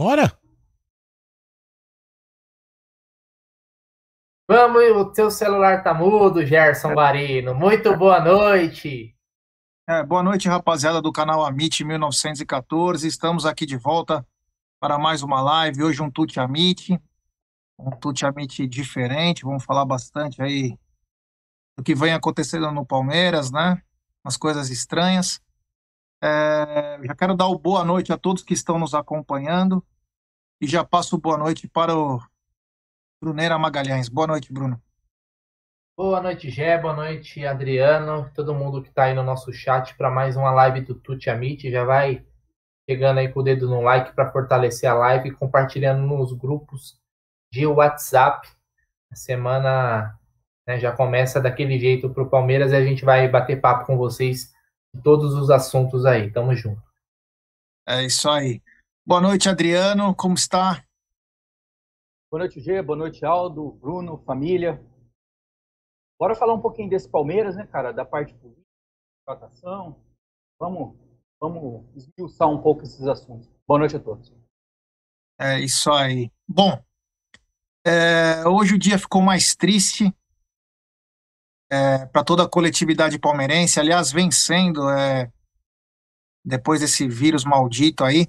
Bora? Vamos, o seu celular tá mudo, Gerson Guarino. Muito boa noite. É, boa noite, rapaziada do canal Amit 1914. Estamos aqui de volta para mais uma live. Hoje um Tuti Amit, um Tuti Amit diferente. Vamos falar bastante aí do que vem acontecendo no Palmeiras, né? Umas coisas estranhas. É, já quero dar o boa noite a todos que estão nos acompanhando e já passo boa noite para o Bruneira Magalhães. Boa noite, Bruno. Boa noite, Gé. Boa noite, Adriano. Todo mundo que está aí no nosso chat para mais uma live do Tuti Amit. Já vai chegando aí com o dedo no like para fortalecer a live e compartilhando nos grupos de WhatsApp. A semana né, já começa daquele jeito para o Palmeiras e a gente vai bater papo com vocês de todos os assuntos aí. Tamo junto. É isso aí. Boa noite, Adriano. Como está? Boa noite, Gê. Boa noite, Aldo, Bruno, família. Bora falar um pouquinho desse Palmeiras, né, cara? Da parte política, votação. Vamos, vamos esmiuçar um pouco esses assuntos. Boa noite a todos. É isso aí. Bom, é, hoje o dia ficou mais triste é, para toda a coletividade palmeirense. Aliás, vencendo é, depois desse vírus maldito aí.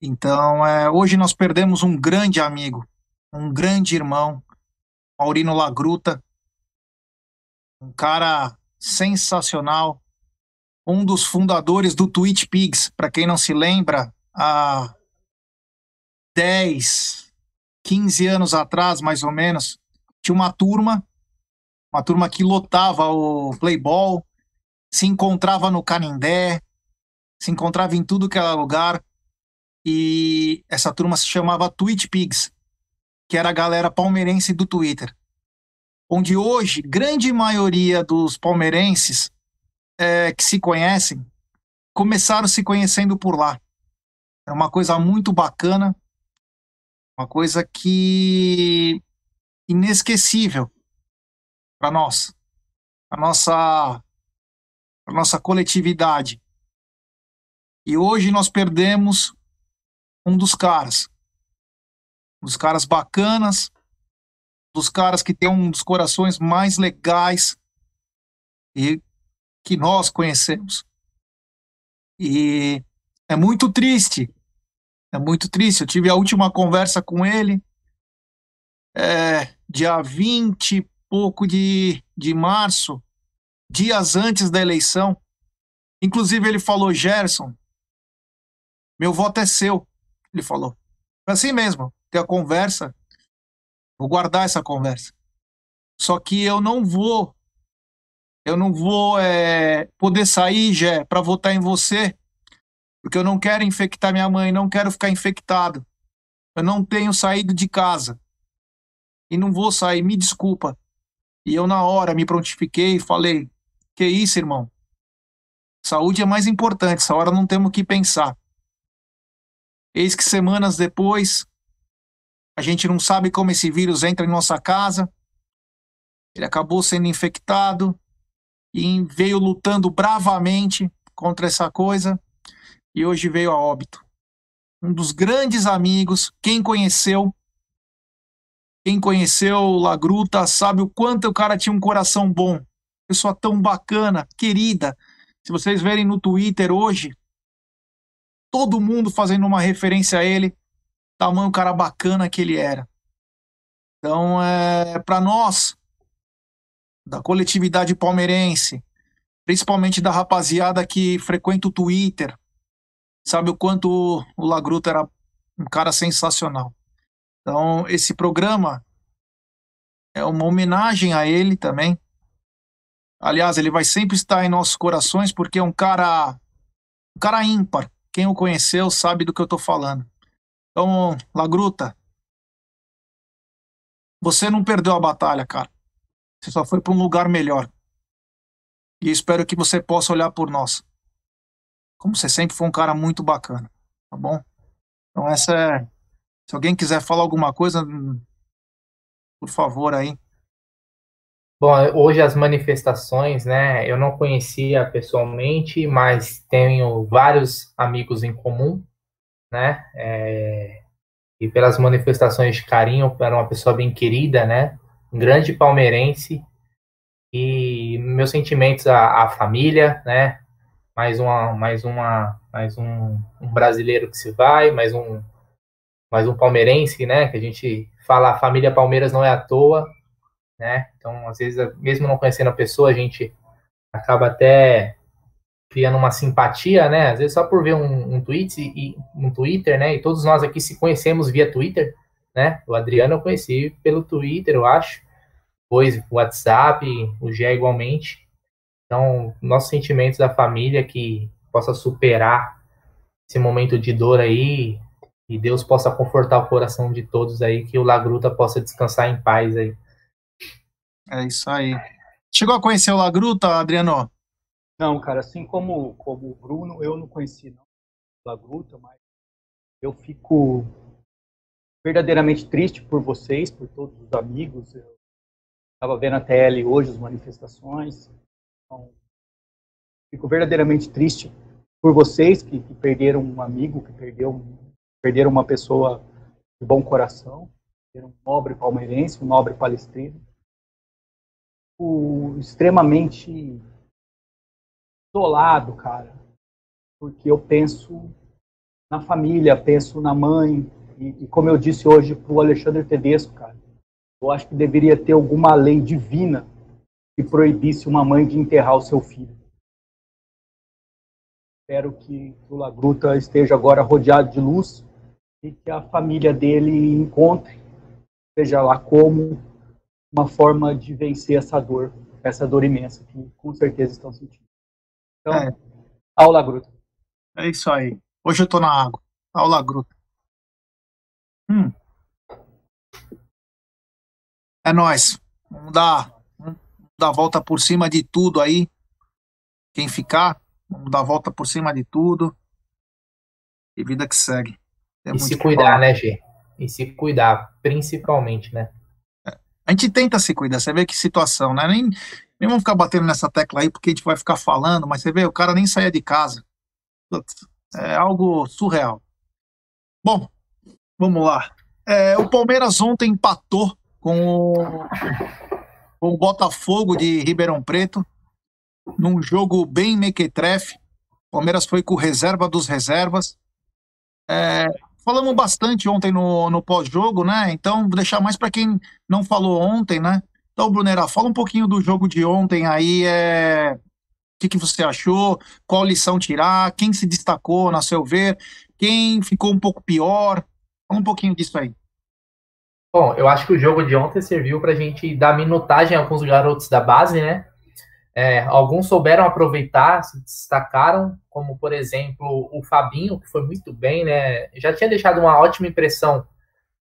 Então, é, hoje nós perdemos um grande amigo, um grande irmão, Maurino Lagruta, um cara sensacional, um dos fundadores do Twitch Pigs. Para quem não se lembra, há 10, 15 anos atrás, mais ou menos, tinha uma turma uma turma que lotava o Playball, se encontrava no Canindé, se encontrava em tudo que era lugar, e essa turma se chamava Twitch Pigs, que era a galera palmeirense do Twitter, onde hoje grande maioria dos palmeirenses é, que se conhecem começaram se conhecendo por lá. É uma coisa muito bacana, uma coisa que inesquecível para nós, a nossa, a nossa coletividade. E hoje nós perdemos um dos caras, um dos caras bacanas, um dos caras que tem um dos corações mais legais e que nós conhecemos. E é muito triste, é muito triste. Eu tive a última conversa com ele, é, dia 20 pouco de, de março, dias antes da eleição. Inclusive, ele falou: Gerson, meu voto é seu. Ele falou. Assim mesmo, ter a conversa, vou guardar essa conversa. Só que eu não vou, eu não vou é, poder sair, Gé, para votar em você, porque eu não quero infectar minha mãe, não quero ficar infectado. Eu não tenho saído de casa. E não vou sair, me desculpa. E eu, na hora, me prontifiquei e falei: Que isso, irmão? Saúde é mais importante, essa hora não temos que pensar. Eis que semanas depois, a gente não sabe como esse vírus entra em nossa casa. Ele acabou sendo infectado e veio lutando bravamente contra essa coisa e hoje veio a óbito. Um dos grandes amigos, quem conheceu, quem conheceu Lagruta sabe o quanto o cara tinha um coração bom, pessoa tão bacana, querida. Se vocês verem no Twitter hoje, todo mundo fazendo uma referência a ele, tamanho cara bacana que ele era. Então, é, para nós, da coletividade palmeirense, principalmente da rapaziada que frequenta o Twitter, sabe o quanto o Lagruta era um cara sensacional. Então, esse programa é uma homenagem a ele também. Aliás, ele vai sempre estar em nossos corações porque é um cara um cara ímpar. Quem o conheceu sabe do que eu estou falando. Então, Lagruta, você não perdeu a batalha, cara. Você só foi para um lugar melhor. E espero que você possa olhar por nós. Como você sempre foi um cara muito bacana, tá bom? Então essa é. Se alguém quiser falar alguma coisa, por favor aí. Bom, hoje as manifestações, né? Eu não conhecia pessoalmente, mas tenho vários amigos em comum, né? É, e pelas manifestações de carinho, era uma pessoa bem querida, né? Um grande palmeirense. E meus sentimentos à, à família, né? Mais uma, mais uma, mais um, um, brasileiro que se vai, mais um, mais um palmeirense, né? Que a gente fala, a família Palmeiras não é à toa, né? Então, às vezes, mesmo não conhecendo a pessoa, a gente acaba até criando uma simpatia, né? Às vezes só por ver um, um tweet e um Twitter, né? E todos nós aqui se conhecemos via Twitter, né? O Adriano eu conheci pelo Twitter, eu acho. Depois o WhatsApp, o Gé igualmente. Então, nossos sentimentos da família que possa superar esse momento de dor aí e Deus possa confortar o coração de todos aí, que o Lagruta possa descansar em paz aí. É isso aí. Chegou a conhecer o Lagruta, Adriano? Não, cara, assim como, como o Bruno, eu não conheci não o Lagruta, mas eu fico verdadeiramente triste por vocês, por todos os amigos. Eu estava vendo a TL hoje as manifestações. Então, fico verdadeiramente triste por vocês que, que, perderam um amigo, que perdeu, perderam uma pessoa de bom coração, um nobre palmeirense, um nobre palestrino. O, extremamente isolado, cara, porque eu penso na família, penso na mãe, e, e como eu disse hoje para o Alexandre Tedesco, cara, eu acho que deveria ter alguma lei divina que proibisse uma mãe de enterrar o seu filho. Espero que o Lagruta esteja agora rodeado de luz e que a família dele encontre, seja lá como, uma forma de vencer essa dor, essa dor imensa que com certeza estão sentindo. Então, é. ao Lagruta. É isso aí. Hoje eu tô na água. Ao Lagruta. Hum. É nós. Vamos dar, vamos dar a volta por cima de tudo aí. Quem ficar, vamos dar a volta por cima de tudo. E vida que segue. E se cuidar, né, Gê? E se cuidar, principalmente, né? É. A gente tenta se cuidar, você vê que situação, né? Nem, nem vamos ficar batendo nessa tecla aí, porque a gente vai ficar falando, mas você vê, o cara nem saia de casa. É algo surreal. Bom, vamos lá. É, o Palmeiras ontem empatou com o, com o Botafogo de Ribeirão Preto, num jogo bem mequetrefe. O Palmeiras foi com reserva dos reservas. É, falamos bastante ontem no, no pós-jogo, né? Então, vou deixar mais para quem não falou ontem, né? Então, Brunera, fala um pouquinho do jogo de ontem aí. É... O que, que você achou? Qual lição tirar? Quem se destacou, na seu ver? Quem ficou um pouco pior? Fala um pouquinho disso aí. Bom, eu acho que o jogo de ontem serviu para a gente dar minutagem a alguns garotos da base, né? É, alguns souberam aproveitar, se destacaram, como por exemplo o Fabinho, que foi muito bem, né? Já tinha deixado uma ótima impressão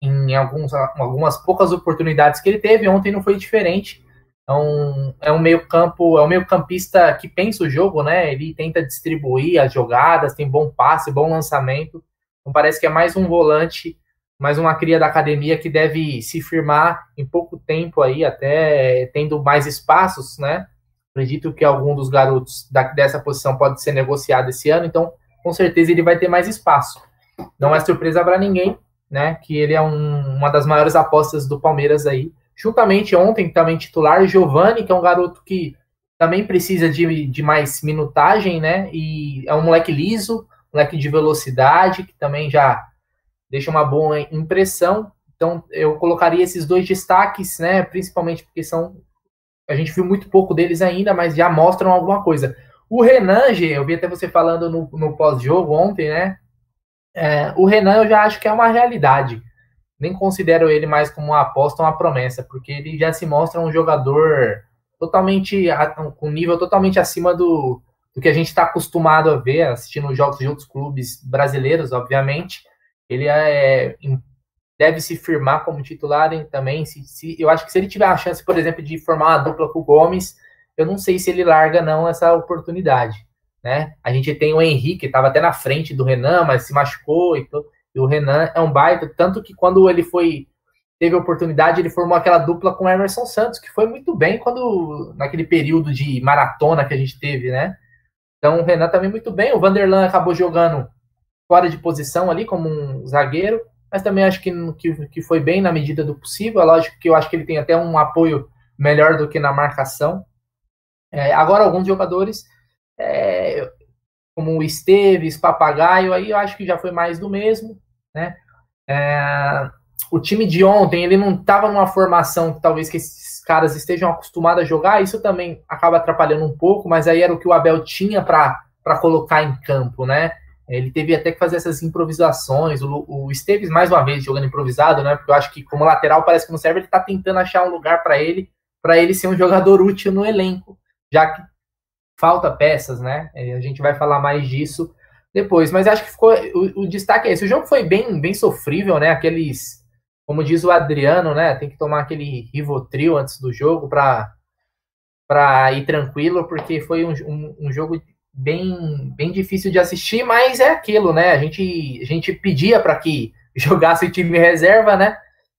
em alguns, algumas poucas oportunidades que ele teve, ontem não foi diferente. Então, é um meio campo, é um meio campista que pensa o jogo, né? Ele tenta distribuir as jogadas, tem bom passe, bom lançamento. Então parece que é mais um volante, mais uma cria da academia que deve se firmar em pouco tempo aí, até tendo mais espaços, né? Acredito que algum dos garotos da, dessa posição pode ser negociado esse ano, então com certeza ele vai ter mais espaço. Não é surpresa para ninguém, né? Que ele é um, uma das maiores apostas do Palmeiras aí. Juntamente ontem também titular Giovani, que é um garoto que também precisa de, de mais minutagem, né? E é um moleque liso, moleque de velocidade, que também já deixa uma boa impressão. Então, eu colocaria esses dois destaques, né? Principalmente porque são. A gente viu muito pouco deles ainda, mas já mostram alguma coisa. O Renan, G, eu vi até você falando no, no pós-jogo ontem, né? É, o Renan eu já acho que é uma realidade. Nem considero ele mais como uma aposta uma promessa, porque ele já se mostra um jogador totalmente com nível totalmente acima do, do que a gente está acostumado a ver assistindo jogos de outros clubes brasileiros, obviamente. Ele é, deve se firmar como titular também. Se, se, eu acho que se ele tiver a chance, por exemplo, de formar uma dupla com o Gomes, eu não sei se ele larga não essa oportunidade. Né? A gente tem o Henrique, que estava até na frente do Renan, mas se machucou e, e o Renan é um baita, tanto que quando ele foi teve oportunidade, ele formou aquela dupla com o Emerson Santos, que foi muito bem quando naquele período de maratona que a gente teve, né? Então o Renan também muito bem, o Vanderlan acabou jogando fora de posição ali como um zagueiro, mas também acho que, que, que foi bem na medida do possível. É lógico que eu acho que ele tem até um apoio melhor do que na marcação. É, agora alguns jogadores, é, como o Esteves, Papagaio, aí eu acho que já foi mais do mesmo, né? É, o time de ontem, ele não estava numa formação que talvez que esses caras estejam acostumados a jogar, isso também acaba atrapalhando um pouco, mas aí era o que o Abel tinha para colocar em campo, né? Ele teve até que fazer essas improvisações. O, o Esteves, mais uma vez, jogando improvisado, né? Porque eu acho que, como lateral, parece que não serve. Ele está tentando achar um lugar para ele, para ele ser um jogador útil no elenco, já que falta peças, né? A gente vai falar mais disso depois. Mas acho que ficou. O, o destaque é esse. O jogo foi bem, bem sofrível, né? Aqueles como diz o Adriano, né? Tem que tomar aquele Rivotril antes do jogo para para ir tranquilo, porque foi um, um, um, jogo bem, bem difícil de assistir, mas é aquilo, né? A gente, a gente pedia para que jogasse time reserva, né?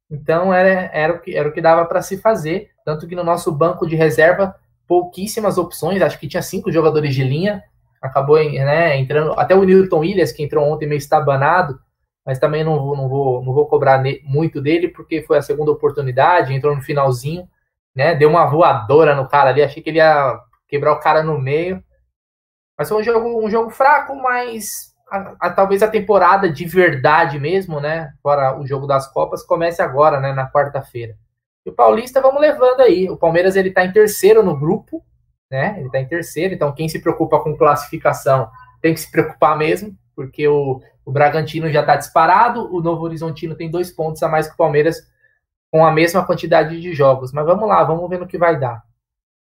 Então era, era, o, que, era o que dava para se fazer. Tanto que no nosso banco de reserva, pouquíssimas opções, acho que tinha cinco jogadores de linha, acabou né, entrando. Até o Newton Williams, que entrou ontem meio estabanado, mas também não vou, não vou, não vou cobrar muito dele, porque foi a segunda oportunidade, entrou no finalzinho, né? Deu uma voadora no cara ali, achei que ele ia quebrar o cara no meio. Mas foi um jogo, um jogo fraco, mas a, a, talvez a temporada de verdade mesmo, né? Fora o jogo das Copas, comece agora, né? Na quarta-feira. E o Paulista, vamos levando aí. O Palmeiras ele tá em terceiro no grupo, né? Ele tá em terceiro, então quem se preocupa com classificação tem que se preocupar mesmo, porque o, o Bragantino já está disparado, o Novo Horizontino tem dois pontos a mais que o Palmeiras com a mesma quantidade de jogos. Mas vamos lá, vamos ver no que vai dar.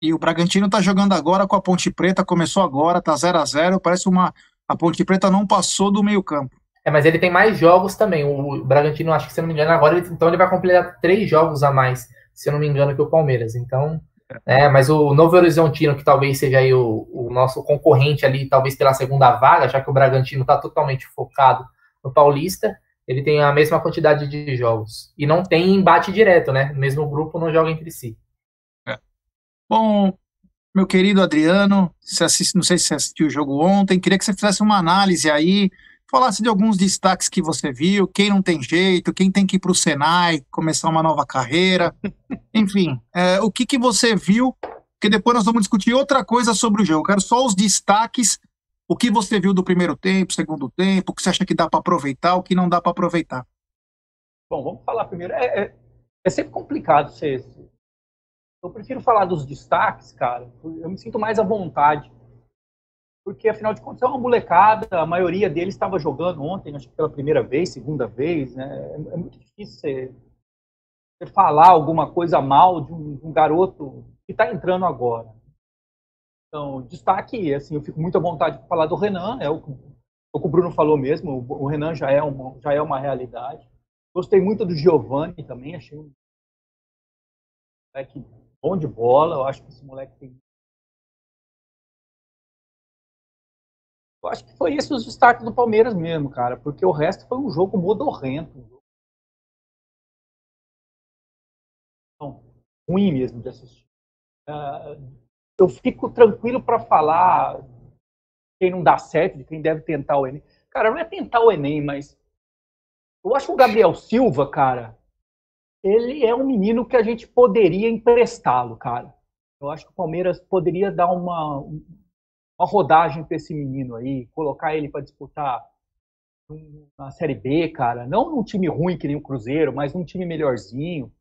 E o Bragantino está jogando agora com a Ponte Preta, começou agora, tá 0 a 0 parece uma. A Ponte Preta não passou do meio-campo. É, mas ele tem mais jogos também. O Bragantino, acho que se eu não me engano, agora ele, então ele vai completar três jogos a mais, se eu não me engano, que o Palmeiras. Então, é, mas o Novo Horizontino, que talvez seja aí o, o, nosso concorrente ali, talvez pela segunda vaga, já que o Bragantino está totalmente focado no Paulista, ele tem a mesma quantidade de jogos. E não tem embate direto, né? O mesmo grupo não joga entre si. Bom, meu querido Adriano, assiste, não sei se você assistiu o jogo ontem, queria que você fizesse uma análise aí, falasse de alguns destaques que você viu, quem não tem jeito, quem tem que ir para o Senai, começar uma nova carreira, enfim, é, o que, que você viu, porque depois nós vamos discutir outra coisa sobre o jogo, Eu quero só os destaques, o que você viu do primeiro tempo, segundo tempo, o que você acha que dá para aproveitar, o que não dá para aproveitar. Bom, vamos falar primeiro, é, é, é sempre complicado ser... Eu prefiro falar dos destaques, cara, eu me sinto mais à vontade, porque afinal de contas é uma molecada, a maioria deles estava jogando ontem, acho que pela primeira vez, segunda vez, né? É, é muito difícil você, falar alguma coisa mal de um, de um garoto que está entrando agora. Então, destaque, assim, eu fico muito à vontade de falar do Renan, é o, o que o Bruno falou mesmo, o, Renan já é uma, já é uma realidade. Gostei muito do Giovanni também, achei um moleque bom de bola, eu acho que esse moleque tem Eu acho que foi esse os destaques do Palmeiras mesmo, cara, porque o resto foi um jogo modorrento. Ruim mesmo de assistir. Uh, eu fico tranquilo para falar quem não dá certo, de quem deve tentar o Enem. Cara, não é tentar o Enem, mas eu acho que o Gabriel Silva, cara, ele é um menino que a gente poderia emprestá-lo, cara. Eu acho que o Palmeiras poderia dar uma, uma rodagem para esse menino aí, colocar ele para disputar na Série B, cara. Não num time ruim que nem o Cruzeiro, mas num time melhorzinho.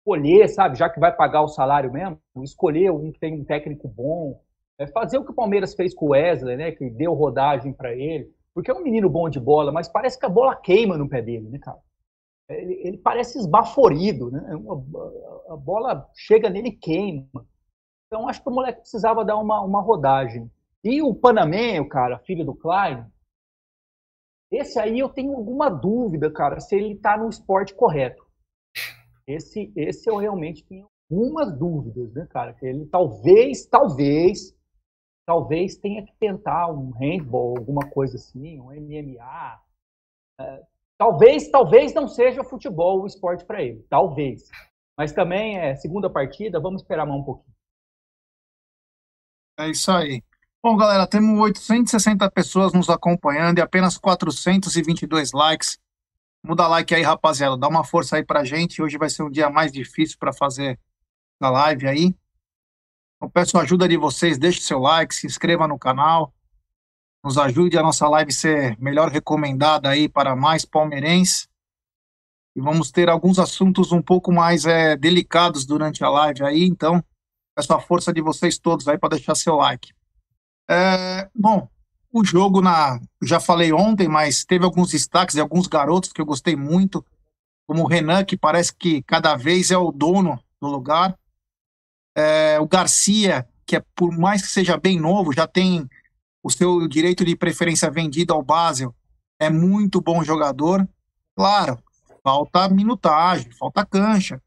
Escolher, sabe, já que vai pagar o salário mesmo, escolher um que tem um técnico bom. É fazer o que o Palmeiras fez com o Wesley, né? Que deu rodagem para ele. Porque é um menino bom de bola, mas parece que a bola queima no pé dele, né, cara? Ele, ele parece esbaforido, né? A, a bola chega nele e queima. Então acho que o moleque precisava dar uma, uma rodagem. E o Panamenho, cara, filho do Klein, esse aí eu tenho alguma dúvida, cara, se ele tá no esporte correto. Esse, esse eu realmente tenho algumas dúvidas, né, cara? Que ele talvez, talvez, talvez tenha que tentar um handball, alguma coisa assim, um MMA. É, Talvez, talvez não seja futebol o esporte para ele, talvez. Mas também é segunda partida, vamos esperar mais um pouquinho. É isso aí. Bom, galera, temos 860 pessoas nos acompanhando e apenas 422 likes. Muda like aí, rapaziada. Dá uma força aí pra gente. Hoje vai ser um dia mais difícil para fazer a live aí. Eu peço a ajuda de vocês. Deixe seu like, se inscreva no canal nos ajude a nossa live ser melhor recomendada aí para mais palmeirenses. E vamos ter alguns assuntos um pouco mais é, delicados durante a live aí, então peço a força de vocês todos aí para deixar seu like. É, bom, o jogo na já falei ontem, mas teve alguns destaques de alguns garotos que eu gostei muito, como o Renan, que parece que cada vez é o dono do lugar. É, o Garcia, que é por mais que seja bem novo, já tem o seu direito de preferência vendido ao Basel é muito bom jogador. Claro, falta minutagem, falta cancha.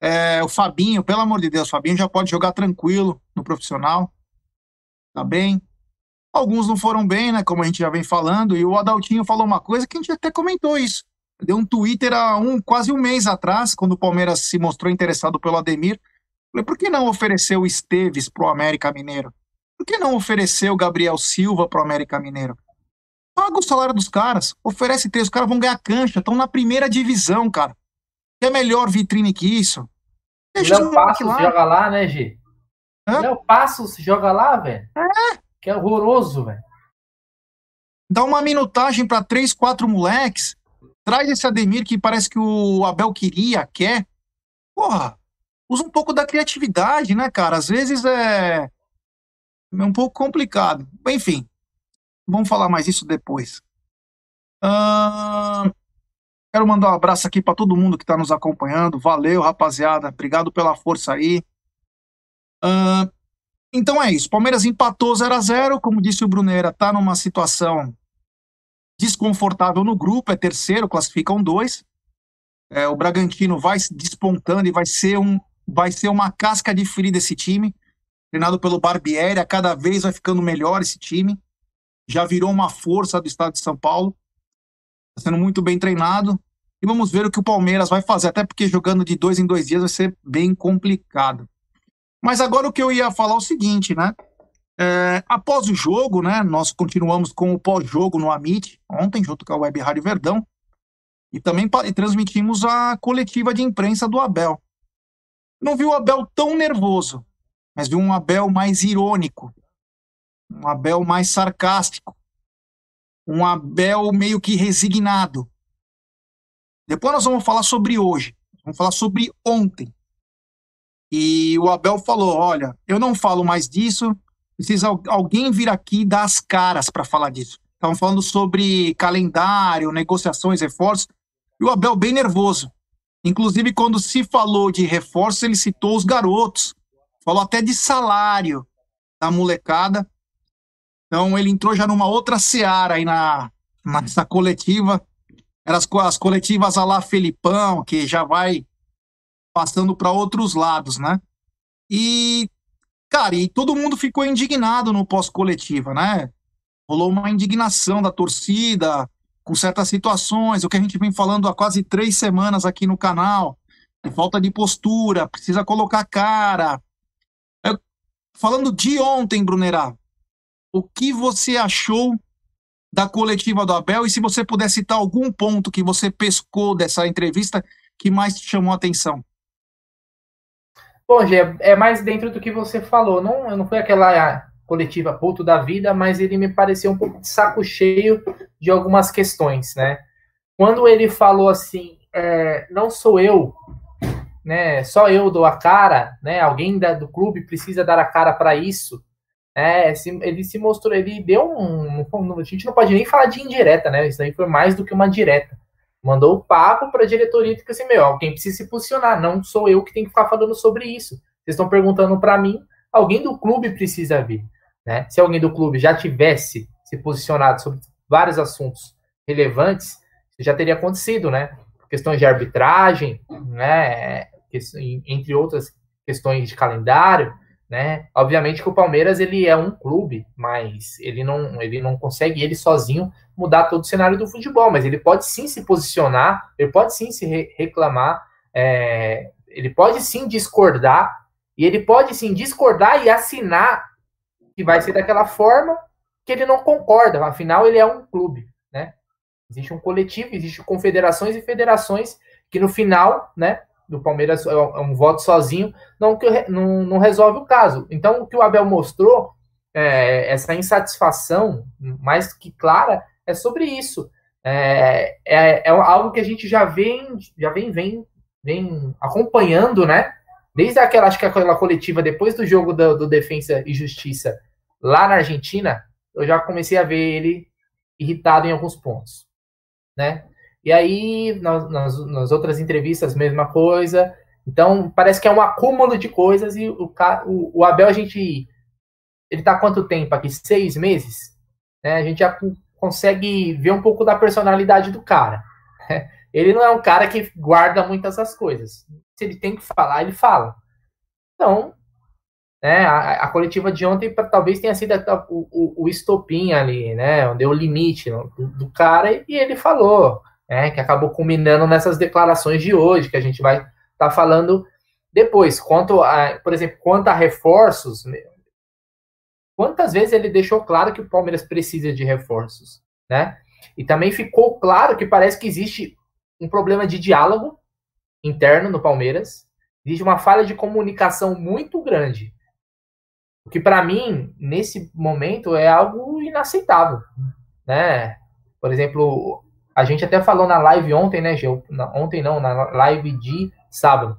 É, o Fabinho, pelo amor de Deus, o Fabinho já pode jogar tranquilo no profissional. Tá bem. Alguns não foram bem, né? Como a gente já vem falando. E o Adaltinho falou uma coisa que a gente até comentou isso. Deu um Twitter há um, quase um mês atrás, quando o Palmeiras se mostrou interessado pelo Ademir. Falei, por que não oferecer o Esteves pro América Mineiro? Por que não oferecer o Gabriel Silva para o América Mineiro? Paga o salário dos caras, oferece três, os caras vão ganhar cancha, estão na primeira divisão, cara. É melhor vitrine que isso. Deixa Léo Passos lá. joga lá, né, G? Hã? Léo Passos joga lá, velho. É. Que é horroroso, velho. Dá uma minutagem para três, quatro moleques. Traz esse Ademir que parece que o Abel queria, quer. Porra, usa um pouco da criatividade, né, cara? Às vezes é é um pouco complicado. Enfim, vamos falar mais isso depois. Uh, quero mandar um abraço aqui para todo mundo que está nos acompanhando. Valeu, rapaziada. Obrigado pela força aí. Uh, então é isso. Palmeiras empatou 0 a 0 Como disse o Bruneira, está numa situação desconfortável no grupo. É terceiro, classificam dois. É, o Bragantino vai despontando e vai ser, um, vai ser uma casca de ferida esse time treinado pelo Barbieri, cada vez vai ficando melhor esse time. Já virou uma força do estado de São Paulo. Está sendo muito bem treinado. E vamos ver o que o Palmeiras vai fazer, até porque jogando de dois em dois dias vai ser bem complicado. Mas agora o que eu ia falar é o seguinte, né? É, após o jogo, né? Nós continuamos com o pós-jogo no Amit, ontem, junto com a Web Rádio Verdão. E também e transmitimos a coletiva de imprensa do Abel. Não vi o Abel tão nervoso, mas vi um Abel mais irônico, um Abel mais sarcástico, um Abel meio que resignado. Depois nós vamos falar sobre hoje, vamos falar sobre ontem. E o Abel falou: olha, eu não falo mais disso, precisa alguém vir aqui dar as caras para falar disso. Estavam falando sobre calendário, negociações, reforços, e o Abel bem nervoso. Inclusive, quando se falou de reforços, ele citou os garotos, falou até de salário da molecada. Então ele entrou já numa outra seara aí na, nessa coletiva. Eram as, as coletivas a lá Felipão, que já vai passando para outros lados, né? E Cara, e todo mundo ficou indignado no pós-coletiva, né? Rolou uma indignação da torcida com certas situações, o que a gente vem falando há quase três semanas aqui no canal, falta de postura, precisa colocar cara. Falando de ontem, Brunerá, o que você achou da coletiva do Abel e se você puder citar algum ponto que você pescou dessa entrevista que mais te chamou a atenção? Bom, Gê, é mais dentro do que você falou. Não, não foi aquela coletiva puto da vida, mas ele me pareceu um pouco de saco cheio de algumas questões, né? Quando ele falou assim, é, não sou eu, né? Só eu dou a cara, né? Alguém da, do clube precisa dar a cara para isso. É, ele se mostrou, ele deu um, um, A gente não pode nem falar de indireta, né? Isso aí foi mais do que uma direta. Mandou o papo para a diretoria e disse assim: meu, alguém precisa se posicionar, não sou eu que tenho que ficar falando sobre isso. Vocês estão perguntando para mim, alguém do clube precisa vir. Né? Se alguém do clube já tivesse se posicionado sobre vários assuntos relevantes, já teria acontecido, né? Questões de arbitragem, né? Entre outras questões de calendário, né? Obviamente que o Palmeiras ele é um clube, mas ele não, ele não consegue ele sozinho mudar todo o cenário do futebol, mas ele pode sim se posicionar, ele pode sim se re reclamar, é, ele pode sim discordar e ele pode sim discordar e assinar que vai ser daquela forma que ele não concorda, afinal ele é um clube, né? Existe um coletivo, existe confederações e federações que no final, né, do Palmeiras é, é um voto sozinho, não, não, não resolve o caso. Então, o que o Abel mostrou, é, essa insatisfação, mais que clara, é sobre isso. É, é, é, algo que a gente já vem, já vem, vem, vem acompanhando, né? Desde aquela, acho que aquela coletiva depois do jogo do, do Defensa e Justiça lá na Argentina, eu já comecei a ver ele irritado em alguns pontos, né? E aí, nas, nas, nas, outras entrevistas, mesma coisa. Então, parece que é um acúmulo de coisas e o, o, o Abel, a gente. Ele tá quanto tempo aqui? Seis meses? Né? A gente já consegue ver um pouco da personalidade do cara. Ele não é um cara que guarda muitas essas coisas. Se ele tem que falar, ele fala. Então, né, a, a coletiva de ontem talvez tenha sido a, o, o, estopim ali, né? Onde é o limite do, do cara, e ele falou né, que acabou culminando nessas declarações de hoje, que a gente vai estar tá falando depois. Quanto a, por exemplo, quanto a reforços, quantas vezes ele deixou claro que o Palmeiras precisa de reforços, né? E também ficou claro que parece que existe um problema de diálogo interno no Palmeiras, existe uma falha de comunicação muito grande. O que para mim, nesse momento, é algo inaceitável, né? Por exemplo, a gente até falou na live ontem, né, Gil? Ontem não, na live de sábado.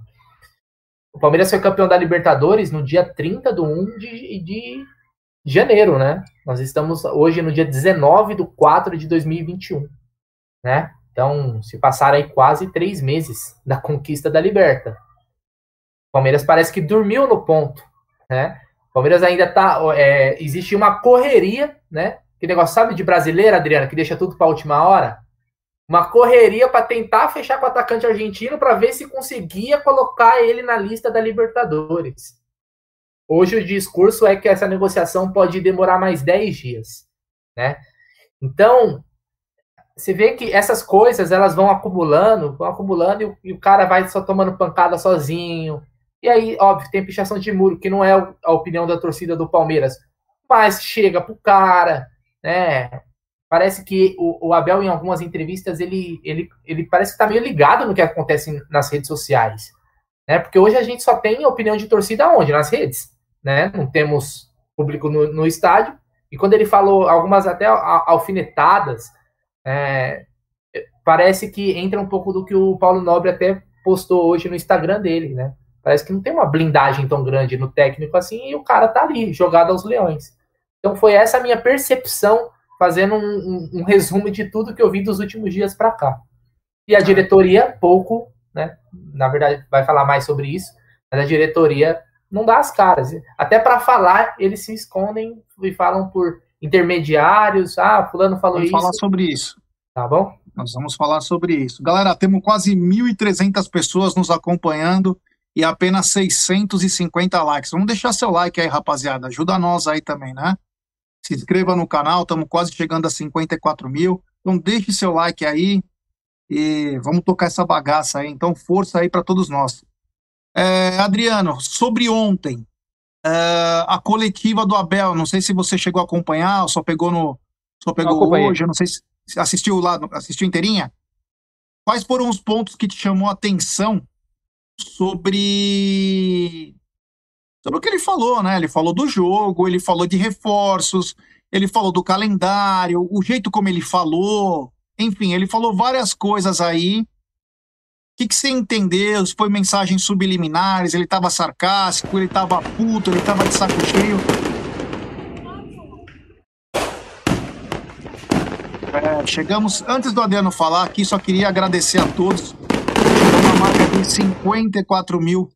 O Palmeiras foi campeão da Libertadores no dia 30 de 1 de, de janeiro, né? Nós estamos hoje no dia 19 de 4 de 2021, né? Então, se passaram aí quase três meses da conquista da Liberta. O Palmeiras parece que dormiu no ponto, né? O Palmeiras ainda tá. É, existe uma correria, né? Que negócio, sabe, de brasileiro, Adriana, que deixa tudo para a última hora? Uma correria para tentar fechar com o atacante argentino para ver se conseguia colocar ele na lista da Libertadores. Hoje o discurso é que essa negociação pode demorar mais 10 dias, né? Então, você vê que essas coisas elas vão acumulando, vão acumulando e e o cara vai só tomando pancada sozinho. E aí, óbvio, tem pichação de muro, que não é a opinião da torcida do Palmeiras, mas chega pro cara, né? Parece que o, o, Abel, em algumas entrevistas, ele, ele, ele parece que está meio ligado no que acontece nas redes sociais. Né? Porque hoje a gente só tem opinião de torcida onde? Nas redes. Né? Não temos público no, no estádio. E quando ele falou algumas até alfinetadas, é, parece que entra um pouco do que o Paulo Nobre até postou hoje no Instagram dele, né? Parece que não tem uma blindagem tão grande no técnico assim e o cara tá ali, jogado aos leões. Então foi essa a minha percepção fazendo um, um, um, resumo de tudo que eu vi dos últimos dias para cá. E a ah. diretoria, pouco, né? Na verdade, vai falar mais sobre isso, mas a diretoria não dá as caras. Até para falar, eles se escondem e falam por intermediários. Ah, fulano falou vamos isso. Vamos falar sobre isso. Tá bom? Nós vamos falar sobre isso. Galera, temos quase 1.300 pessoas nos acompanhando. e apenas 650 likes. Vamos deixar seu like aí, rapaziada. Ajuda nós aí também, né? Se inscreva no canal, estamos quase chegando a 54 mil. Então deixe seu like aí e vamos tocar essa bagaça aí. Então força aí para todos nós. É, Adriano, sobre ontem, é, a coletiva do Abel, não sei se você chegou a acompanhar, ou só pegou no, só pegou hoje, eu não sei se assistiu lá, assistiu inteirinha. Quais foram os pontos que te chamou a atenção sobre sobre o que ele falou, né? Ele falou do jogo, ele falou de reforços, ele falou do calendário, o jeito como ele falou, enfim, ele falou várias coisas aí. O que, que você entendeu? Se foi mensagens subliminares, ele estava sarcástico, ele estava puto, ele estava de saco cheio. É, chegamos, antes do Adriano falar aqui, só queria agradecer a todos marca de 54 mil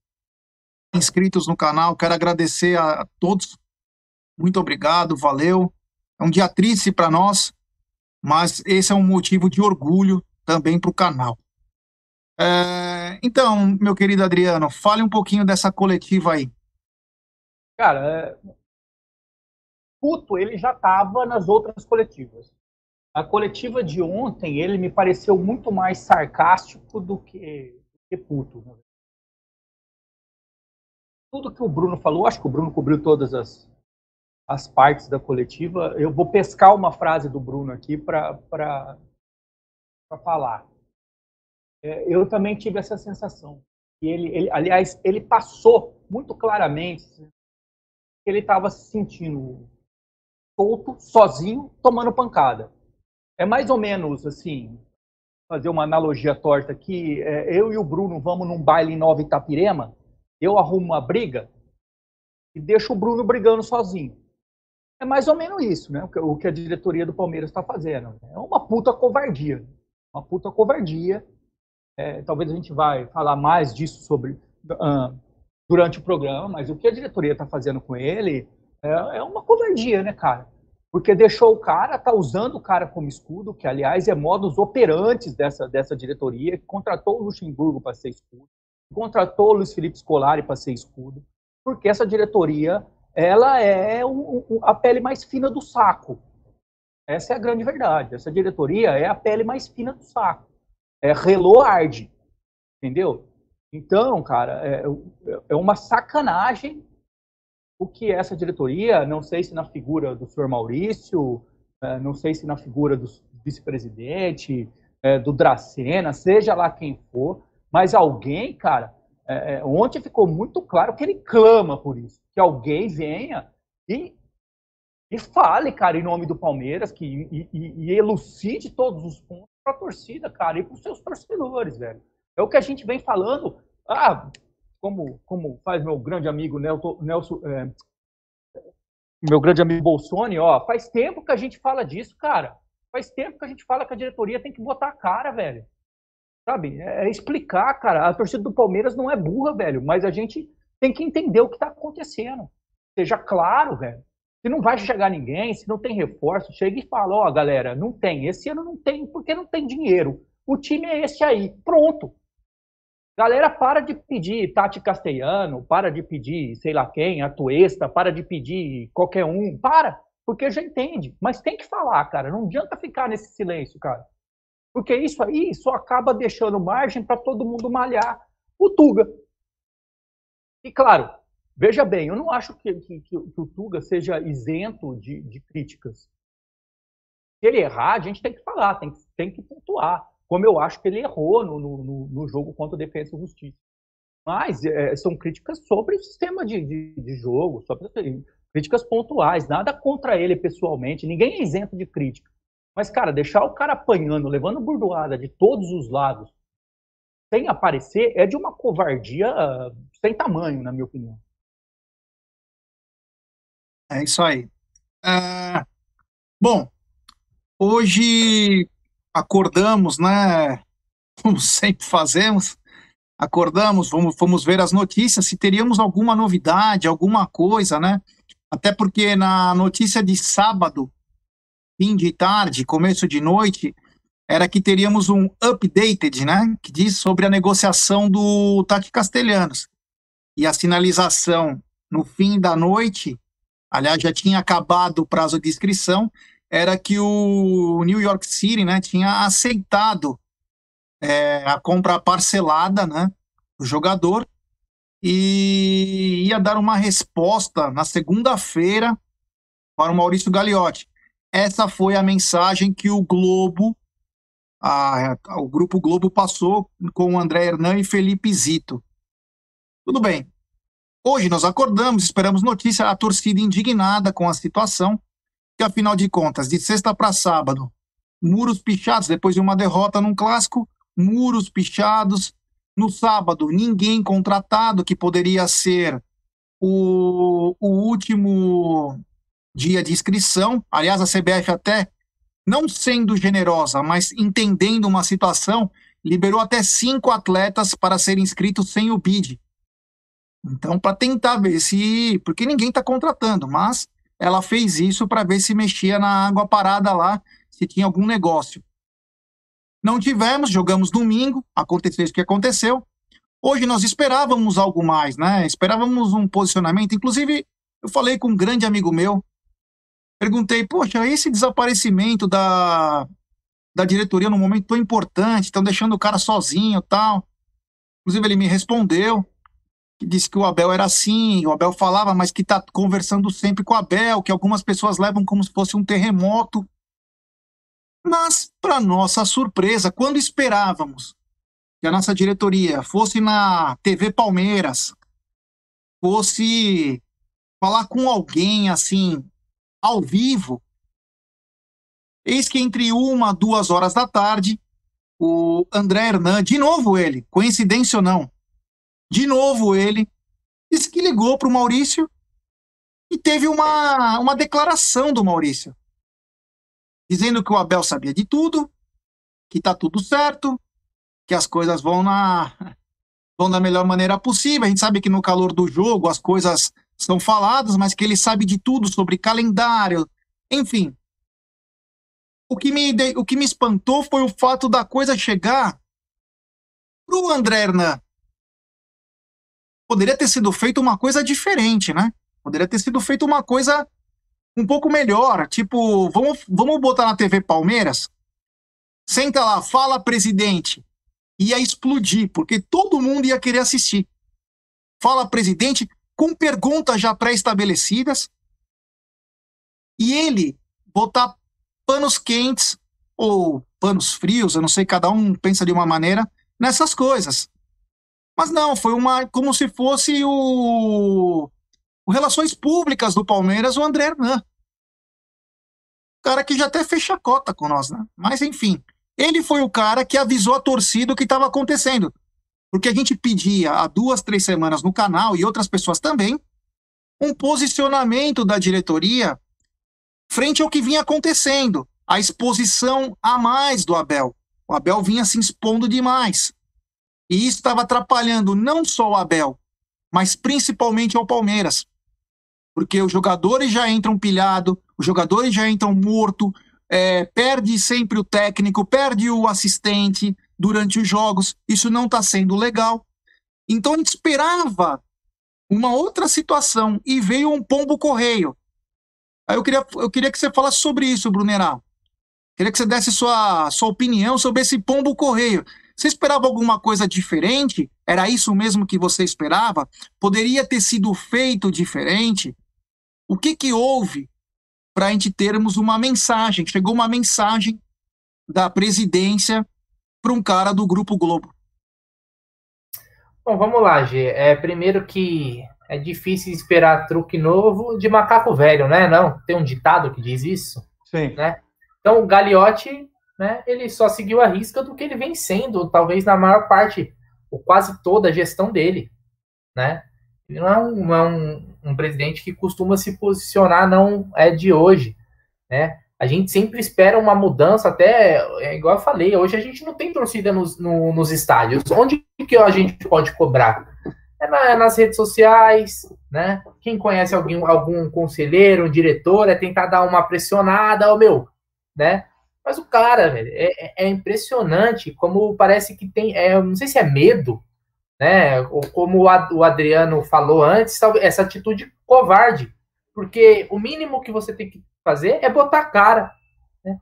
inscritos no canal. Quero agradecer a, a todos. Muito obrigado, valeu. É um dia triste para nós, mas esse é um motivo de orgulho também para o canal. É, então, meu querido Adriano, fale um pouquinho dessa coletiva aí. Cara, é... puto, ele já estava nas outras coletivas. A coletiva de ontem, ele me pareceu muito mais sarcástico do que que puto. Né? Tudo que o Bruno falou, acho que o Bruno cobriu todas as, as partes da coletiva. Eu vou pescar uma frase do Bruno aqui para falar. É, eu também tive essa sensação. E ele, ele, aliás, ele passou muito claramente que ele estava se sentindo solto, sozinho, tomando pancada. É mais ou menos assim, fazer uma analogia torta aqui, é, eu e o Bruno vamos num baile em Nova Itapirema, eu arrumo uma briga e deixo o Bruno brigando sozinho. É mais ou menos isso, né? O que a diretoria do Palmeiras está fazendo. É uma puta covardia. Uma puta covardia. É, talvez a gente vai falar mais disso sobre uh, durante o programa, mas o que a diretoria está fazendo com ele é, é uma covardia, né, cara? porque deixou o cara, tá usando o cara como escudo, que aliás é modus operantes dessa, dessa diretoria, que contratou o Luxemburgo para ser escudo, contratou o Luiz Felipe Scolari para ser escudo, porque essa diretoria ela é um, um, a pele mais fina do saco. Essa é a grande verdade. Essa diretoria é a pele mais fina do saco. É relou arde. Entendeu? Então, cara, é, é uma sacanagem o que essa diretoria, não sei se na figura do senhor Maurício, é, não sei se na figura do vice-presidente, é, do Dracena, seja lá quem for, mas alguém, cara, é, ontem ficou muito claro que ele clama por isso, que alguém venha e, e fale, cara, em nome do Palmeiras, que, e, e, e elucide todos os pontos para a torcida, cara, e para os seus torcedores, velho. É o que a gente vem falando. Ah, como, como faz meu grande amigo Nelson, Nelson é, meu grande amigo Bolsoni, ó, faz tempo que a gente fala disso, cara. Faz tempo que a gente fala que a diretoria tem que botar a cara, velho. Sabe? É, é explicar, cara. A torcida do Palmeiras não é burra, velho, mas a gente tem que entender o que está acontecendo. Seja claro, velho. Se não vai chegar ninguém, se não tem reforço, chega e fala, ó, oh, galera, não tem. Esse ano não tem, porque não tem dinheiro. O time é esse aí. Pronto. Galera, para de pedir Tati Castellano, para de pedir sei lá quem, a Tuesta, para de pedir qualquer um. Para, porque já entende. Mas tem que falar, cara. Não adianta ficar nesse silêncio, cara. Porque isso aí só acaba deixando margem para todo mundo malhar o Tuga. E claro, veja bem, eu não acho que, que, que o Tuga seja isento de, de críticas. Se ele errar, a gente tem que falar, tem, tem que pontuar como eu acho que ele errou no, no, no jogo contra a Defesa e Justiça. Mas é, são críticas sobre o sistema de, de, de jogo, sobre críticas pontuais, nada contra ele pessoalmente, ninguém é isento de crítica. Mas, cara, deixar o cara apanhando, levando burdoada de todos os lados, sem aparecer, é de uma covardia uh, sem tamanho, na minha opinião. É isso aí. Uh, bom, hoje acordamos, né? Como sempre fazemos, acordamos, vamos, fomos ver as notícias, se teríamos alguma novidade, alguma coisa, né? Até porque na notícia de sábado, fim de tarde, começo de noite, era que teríamos um updated, né? Que diz sobre a negociação do Tati Castelhanos. e a sinalização no fim da noite, aliás, já tinha acabado o prazo de inscrição, era que o New York City né, tinha aceitado é, a compra parcelada né, do jogador e ia dar uma resposta na segunda-feira para o Maurício Gagliotti. Essa foi a mensagem que o Globo, a, o Grupo Globo passou com o André Hernan e Felipe Zito. Tudo bem. Hoje nós acordamos, esperamos notícia, a torcida indignada com a situação, que afinal de contas, de sexta para sábado, muros pichados, depois de uma derrota num clássico, muros pichados. No sábado, ninguém contratado, que poderia ser o, o último dia de inscrição. Aliás, a CBF até, não sendo generosa, mas entendendo uma situação, liberou até cinco atletas para serem inscritos sem o bid. Então, para tentar ver se. Porque ninguém está contratando, mas ela fez isso para ver se mexia na água parada lá, se tinha algum negócio. Não tivemos, jogamos domingo, aconteceu isso que aconteceu. Hoje nós esperávamos algo mais, né? Esperávamos um posicionamento. Inclusive, eu falei com um grande amigo meu, perguntei, poxa, esse desaparecimento da, da diretoria num momento tão importante, estão deixando o cara sozinho tal. Inclusive, ele me respondeu, que disse que o Abel era assim, o Abel falava, mas que está conversando sempre com o Abel, que algumas pessoas levam como se fosse um terremoto. Mas, para nossa surpresa, quando esperávamos que a nossa diretoria fosse na TV Palmeiras, fosse falar com alguém assim, ao vivo. Eis que entre uma duas horas da tarde, o André Hernan, de novo ele, coincidência ou não, de novo ele, disse que ligou para o Maurício e teve uma, uma declaração do Maurício, dizendo que o Abel sabia de tudo, que está tudo certo, que as coisas vão na vão da melhor maneira possível. A gente sabe que no calor do jogo as coisas são falados, mas que ele sabe de tudo sobre calendário, enfim. O que me, o que me espantou foi o fato da coisa chegar para o André Hernan. Poderia ter sido feito uma coisa diferente, né? Poderia ter sido feito uma coisa um pouco melhor. Tipo, vamos, vamos botar na TV Palmeiras? Senta lá, fala presidente. Ia explodir, porque todo mundo ia querer assistir. Fala presidente, com perguntas já pré-estabelecidas e ele botar panos quentes ou panos frios, eu não sei, cada um pensa de uma maneira, nessas coisas. Mas não, foi uma como se fosse o, o Relações Públicas do Palmeiras, o André Hernan. Cara que já até fez chacota com nós, né? Mas enfim, ele foi o cara que avisou a torcida o que estava acontecendo. Porque a gente pedia há duas, três semanas no canal e outras pessoas também um posicionamento da diretoria frente ao que vinha acontecendo, a exposição a mais do Abel. O Abel vinha se expondo demais. E isso estava atrapalhando não só o Abel, mas principalmente ao Palmeiras. Porque os jogadores já entram pilhado, os jogadores já entram morto, é, perde sempre o técnico, perde o assistente, durante os jogos. Isso não está sendo legal. Então a gente esperava uma outra situação e veio um pombo correio. Aí eu queria, eu queria que você falasse sobre isso, Brunerá. Queria que você desse sua, sua opinião sobre esse pombo correio. Você esperava alguma coisa diferente? Era isso mesmo que você esperava? Poderia ter sido feito diferente? O que, que houve para a gente termos uma mensagem? Chegou uma mensagem da presidência para um cara do Grupo Globo? Bom, vamos lá, G. É, primeiro que é difícil esperar truque novo de macaco velho, né? Não, tem um ditado que diz isso. Sim. Né? Então, o Gagliotti, né, ele só seguiu a risca do que ele vem sendo, talvez na maior parte, ou quase toda a gestão dele, né? Ele não é um, não é um, um presidente que costuma se posicionar, não é de hoje, né? A gente sempre espera uma mudança, até, é igual eu falei, hoje a gente não tem torcida nos, no, nos estádios. Onde que a gente pode cobrar? É, na, é nas redes sociais, né? Quem conhece algum, algum conselheiro, um diretor, é tentar dar uma pressionada, ó, meu, né? Mas o cara, velho, é, é, é impressionante como parece que tem, é, não sei se é medo, né? Como o Adriano falou antes, essa atitude covarde, porque o mínimo que você tem que fazer é botar a cara. Né?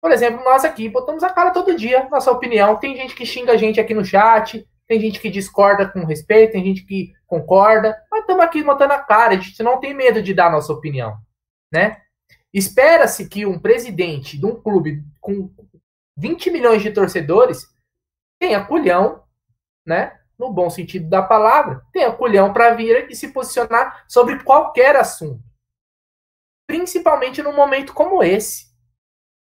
Por exemplo, nós aqui botamos a cara todo dia, nossa opinião. Tem gente que xinga a gente aqui no chat, tem gente que discorda com respeito, tem gente que concorda, mas estamos aqui botando a cara, a gente não tem medo de dar a nossa opinião, né? Espera-se que um presidente de um clube com 20 milhões de torcedores tenha culhão, né? No bom sentido da palavra, tenha culhão para vir e se posicionar sobre qualquer assunto. Principalmente num momento como esse.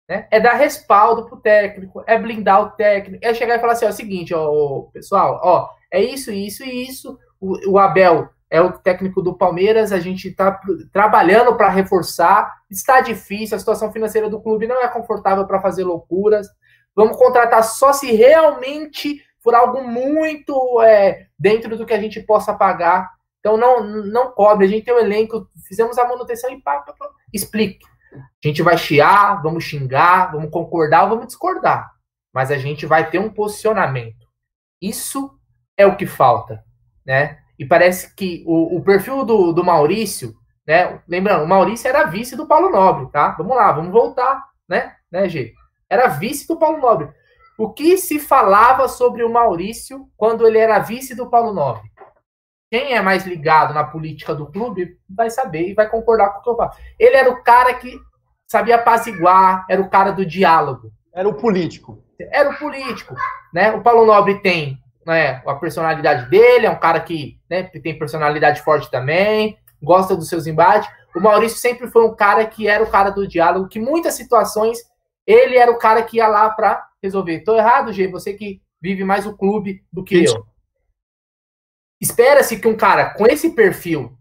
Né? É dar respaldo pro técnico, é blindar o técnico, é chegar e falar assim: ó, é o seguinte, ó, pessoal, ó, é isso, isso e isso. O, o Abel é o técnico do Palmeiras, a gente está trabalhando para reforçar. Está difícil, a situação financeira do clube não é confortável para fazer loucuras. Vamos contratar só se realmente for algo muito é, dentro do que a gente possa pagar. Então não, não cobre, a gente tem um elenco, fizemos a manutenção e pá, pá, pá, explique. A gente vai chiar, vamos xingar, vamos concordar, vamos discordar. Mas a gente vai ter um posicionamento. Isso é o que falta, né? E parece que o, o perfil do, do Maurício, né? Lembrando, o Maurício era vice do Paulo Nobre, tá? Vamos lá, vamos voltar, né? Né, G? Era vice do Paulo Nobre. O que se falava sobre o Maurício quando ele era vice do Paulo Nobre? Quem é mais ligado na política do clube vai saber e vai concordar com o que eu falo. Ele era o cara que sabia apaziguar, era o cara do diálogo. Era o político. Era o político. Né? O Paulo Nobre tem né, a personalidade dele, é um cara que né, tem personalidade forte também, gosta dos seus embates. O Maurício sempre foi um cara que era o cara do diálogo, que muitas situações ele era o cara que ia lá para resolver. Tô errado, G, você que vive mais o clube do que eu. Espera-se que um cara com esse perfil,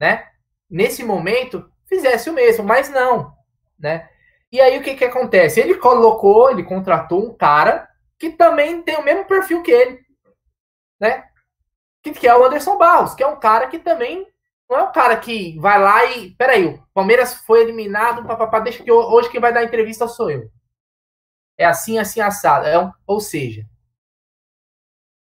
né, nesse momento, fizesse o mesmo, mas não, né? E aí o que que acontece? Ele colocou, ele contratou um cara que também tem o mesmo perfil que ele, né? Que, que é o Anderson Barros, que é um cara que também não é um cara que vai lá e. Peraí, o Palmeiras foi eliminado, papapá, deixa que hoje quem vai dar entrevista sou eu. É assim, assim, assado. É um, ou seja,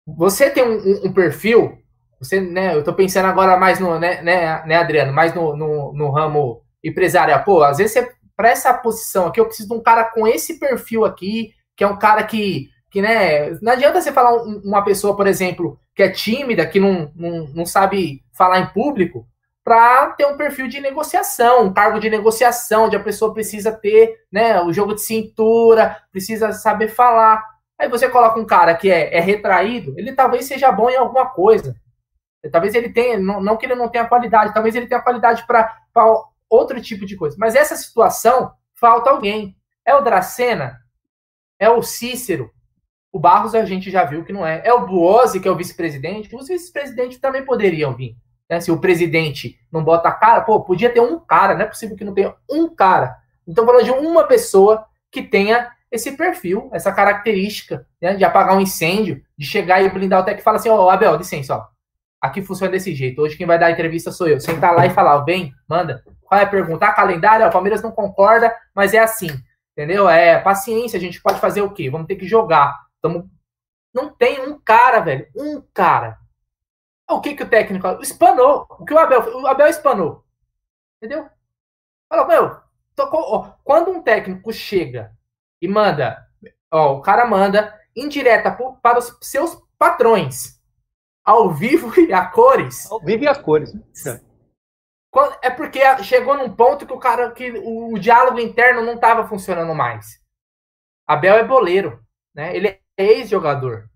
você tem um, um, um perfil você, né, eu tô pensando agora mais no, né, né, né Adriano, mais no, no, no ramo empresarial. Pô, às vezes para essa posição aqui, eu preciso de um cara com esse perfil aqui, que é um cara que, que né, não adianta você falar um, uma pessoa, por exemplo, que é tímida, que não, não, não sabe falar em público, para ter um perfil de negociação, um cargo de negociação, onde a pessoa precisa ter né, o jogo de cintura, precisa saber falar. Aí você coloca um cara que é, é retraído, ele talvez seja bom em alguma coisa, Talvez ele tenha, não, não que ele não tenha qualidade, talvez ele tenha qualidade para outro tipo de coisa. Mas essa situação, falta alguém. É o Dracena? É o Cícero? O Barros a gente já viu que não é. É o Buozzi, que é o vice-presidente. Os vice-presidentes também poderiam vir. Né? Se o presidente não bota a cara, pô, podia ter um cara, não é possível que não tenha um cara. Então, falando de uma pessoa que tenha esse perfil, essa característica né, de apagar um incêndio, de chegar e blindar o técnico e falar assim: Ó, oh, Abel, licença, ó, Aqui funciona desse jeito. Hoje quem vai dar a entrevista sou eu. Sentar lá e falar, bem, manda. Qual é a pergunta? Ah, calendário, o Palmeiras não concorda, mas é assim. Entendeu? É paciência, a gente pode fazer o quê? Vamos ter que jogar. Tamo... Não tem um cara, velho. Um cara. O que que o técnico espanou? O que o Abel, o Abel espanou. Entendeu? Falou, meu, tocou, quando um técnico chega e manda, ó, o cara manda indireta para os seus patrões ao vivo e a cores. Ao vivo e a cores. É porque chegou num ponto que o cara que o, diálogo interno não estava funcionando mais. Abel é boleiro, né? Ele é ex-jogador.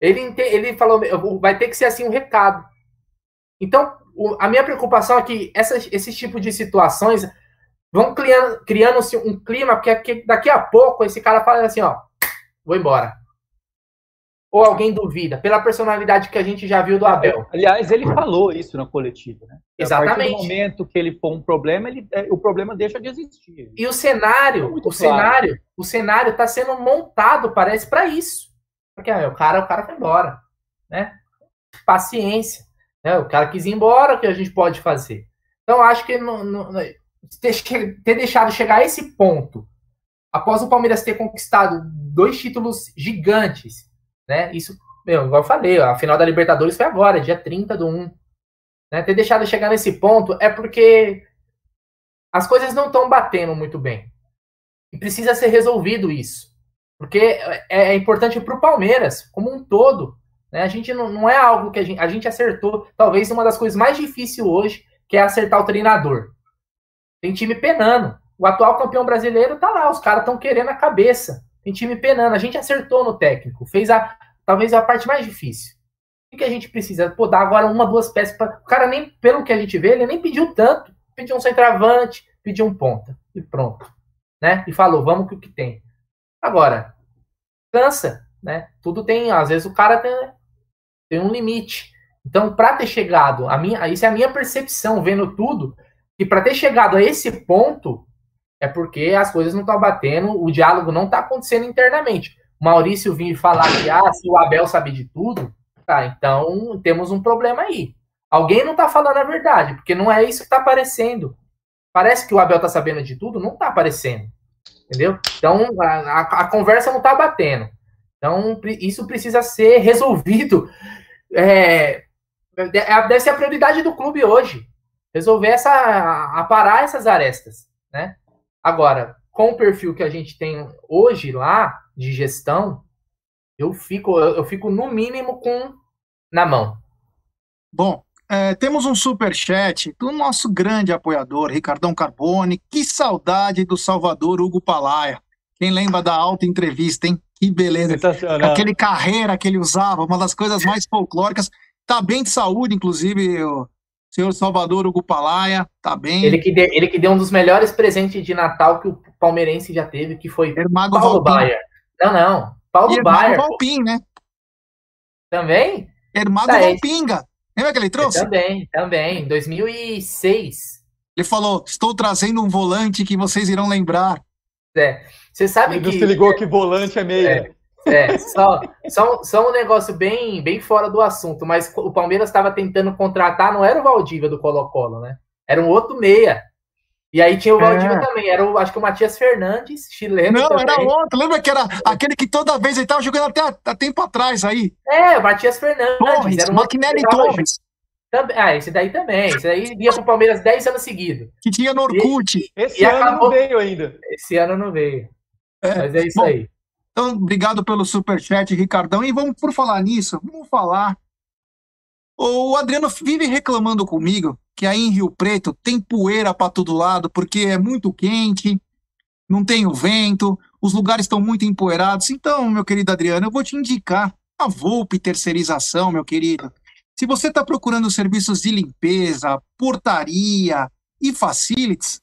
Ele, ele falou, vai ter que ser assim um recado. Então, a minha preocupação é que essas, esse tipo de situações vão criando, criando um clima, porque daqui a pouco esse cara fala assim, ó, vou embora. Ou alguém duvida, pela personalidade que a gente já viu do Abel? Aliás, ele falou isso na coletiva, né? Exatamente. A partir do momento que ele põe um problema, ele, é, o problema deixa de existir. E o cenário, é o claro. cenário, o cenário está sendo montado, parece, para isso. Porque ah, o cara, o cara foi embora, né? Paciência. Né? O cara quis ir embora, o que a gente pode fazer? Então, acho que não, não, ter, ter deixado chegar a esse ponto, após o Palmeiras ter conquistado dois títulos gigantes né? Isso meu, igual eu falei, a final da Libertadores foi agora, dia 30 do 1. Né? Ter deixado chegar nesse ponto é porque as coisas não estão batendo muito bem. E precisa ser resolvido isso. Porque é, é importante para o Palmeiras, como um todo. Né? A gente não, não é algo que a gente, a gente acertou. Talvez uma das coisas mais difíceis hoje, que é acertar o treinador. Tem time penando. O atual campeão brasileiro tá lá, os caras estão querendo a cabeça. Tem time penando. A gente acertou no técnico, fez a talvez a parte mais difícil. O que a gente precisa? Pô, dar agora uma, duas peças. Pra... O cara nem, pelo que a gente vê, ele nem pediu tanto. Pediu um centroavante, pediu um ponta. E pronto. Né? E falou, vamos com o que tem. Agora, cansa, né? Tudo tem, às vezes o cara tem, tem um limite. Então, para ter chegado, a minha, isso é a minha percepção, vendo tudo, que para ter chegado a esse ponto, é porque as coisas não estão batendo, o diálogo não está acontecendo internamente. Maurício vir falar que ah, se o Abel sabe de tudo, tá, então temos um problema aí. Alguém não está falando a verdade, porque não é isso que está aparecendo. Parece que o Abel está sabendo de tudo, não está aparecendo. Entendeu? Então a, a conversa não está batendo. Então isso precisa ser resolvido. É, é, deve ser a prioridade do clube hoje. Resolver essa. aparar essas arestas. Né? Agora, com o perfil que a gente tem hoje lá, de gestão, eu fico, eu fico no mínimo com na mão. Bom, é, temos um super chat do nosso grande apoiador, Ricardão Carbone. Que saudade do Salvador Hugo Palaia. Quem lembra da alta entrevista, hein? Que beleza. Aquele carreira que ele usava, uma das coisas mais folclóricas. Tá bem de saúde, inclusive, o senhor Salvador Hugo Palaia, tá bem. Ele que, deu, ele que deu um dos melhores presentes de Natal que o palmeirense já teve, que foi Ermago Paulo Valpim. Baia. Não, não. Paulo e. Valpim, né? Também? Ermago tá, Valpinga. Lembra que ele trouxe? Também, também. Em 2006. Ele falou: Estou trazendo um volante que vocês irão lembrar. É. Você sabe ele que. Você ligou que volante é meia. É, é só, só, só um negócio bem, bem fora do assunto, mas o Palmeiras estava tentando contratar, não era o Valdívia do Colo-Colo, né? Era um outro meia. E aí tinha o Valdívia é. também, era o, acho que o Matias Fernandes, chileno. Não, também. era outro. Lembra que era aquele que toda vez ele tava jogando até há tempo atrás aí? É, o Matias Fernandes. Torres, era um Maquinelli Torres. Também, ah, esse daí também. Esse daí ia pro Palmeiras 10 anos seguidos. Que tinha no Orkut. E, esse ano acabou... não veio ainda. Esse ano não veio. É. Mas é isso Bom, aí. Então, obrigado pelo superchat, Ricardão. E vamos, por falar nisso, vamos falar. O Adriano vive reclamando comigo que aí em Rio Preto tem poeira para todo lado, porque é muito quente, não tem o vento, os lugares estão muito empoeirados. Então, meu querido Adriano, eu vou te indicar a Volpe Terceirização, meu querido. Se você está procurando serviços de limpeza, portaria e facilities,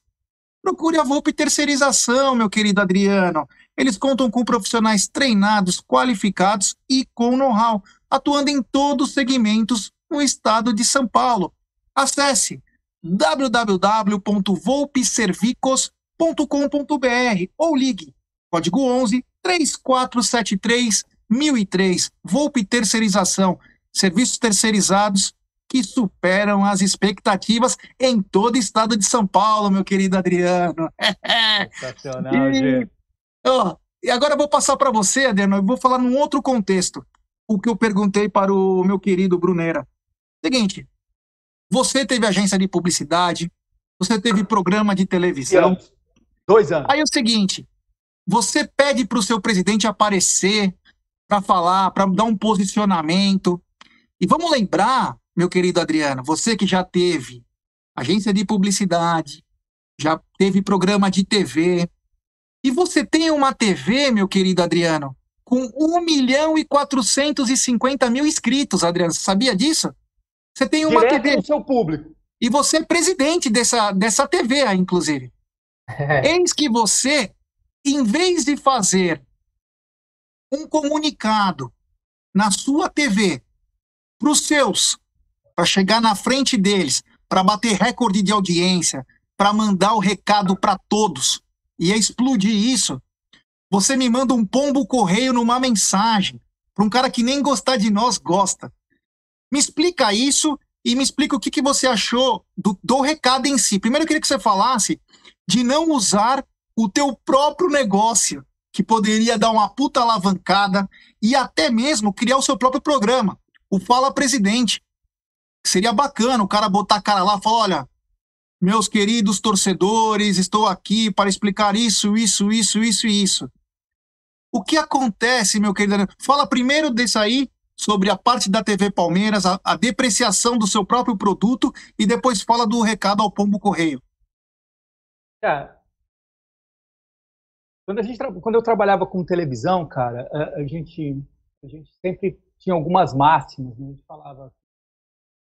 procure a Volpe Terceirização, meu querido Adriano. Eles contam com profissionais treinados, qualificados e com know-how, atuando em todos os segmentos no estado de São Paulo. Acesse www.volpeservicos.com.br ou ligue código 11 3473 1003. Volpe Terceirização, serviços terceirizados que superam as expectativas em todo o estado de São Paulo, meu querido Adriano. Sensacional, e, ó, e agora eu vou passar para você, Adriano, eu vou falar num outro contexto, o que eu perguntei para o meu querido Brunera. Seguinte, você teve agência de publicidade, você teve programa de televisão. Dois anos. Aí é o seguinte: você pede para o seu presidente aparecer para falar, para dar um posicionamento. E vamos lembrar, meu querido Adriano, você que já teve agência de publicidade, já teve programa de TV, e você tem uma TV, meu querido Adriano, com 1 milhão e 450 mil inscritos, Adriano. Você sabia disso? Você tem uma Direto TV. Seu público. E você é presidente dessa, dessa TV inclusive. Eis que você, em vez de fazer um comunicado na sua TV para os seus, para chegar na frente deles, para bater recorde de audiência, para mandar o recado para todos e explodir isso, você me manda um pombo correio numa mensagem para um cara que nem gostar de nós gosta. Me explica isso e me explica o que, que você achou do, do recado em si. Primeiro, eu queria que você falasse de não usar o teu próprio negócio, que poderia dar uma puta alavancada e até mesmo criar o seu próprio programa, o Fala Presidente. Seria bacana o cara botar a cara lá e falar: olha, meus queridos torcedores, estou aqui para explicar isso, isso, isso, isso e isso. O que acontece, meu querido? Fala primeiro desse aí, sobre a parte da TV Palmeiras, a, a depreciação do seu próprio produto, e depois fala do recado ao Pombo Correio. Cara, quando, a gente, quando eu trabalhava com televisão, cara, a, a gente, a gente sempre tinha algumas máximas, né? A gente falava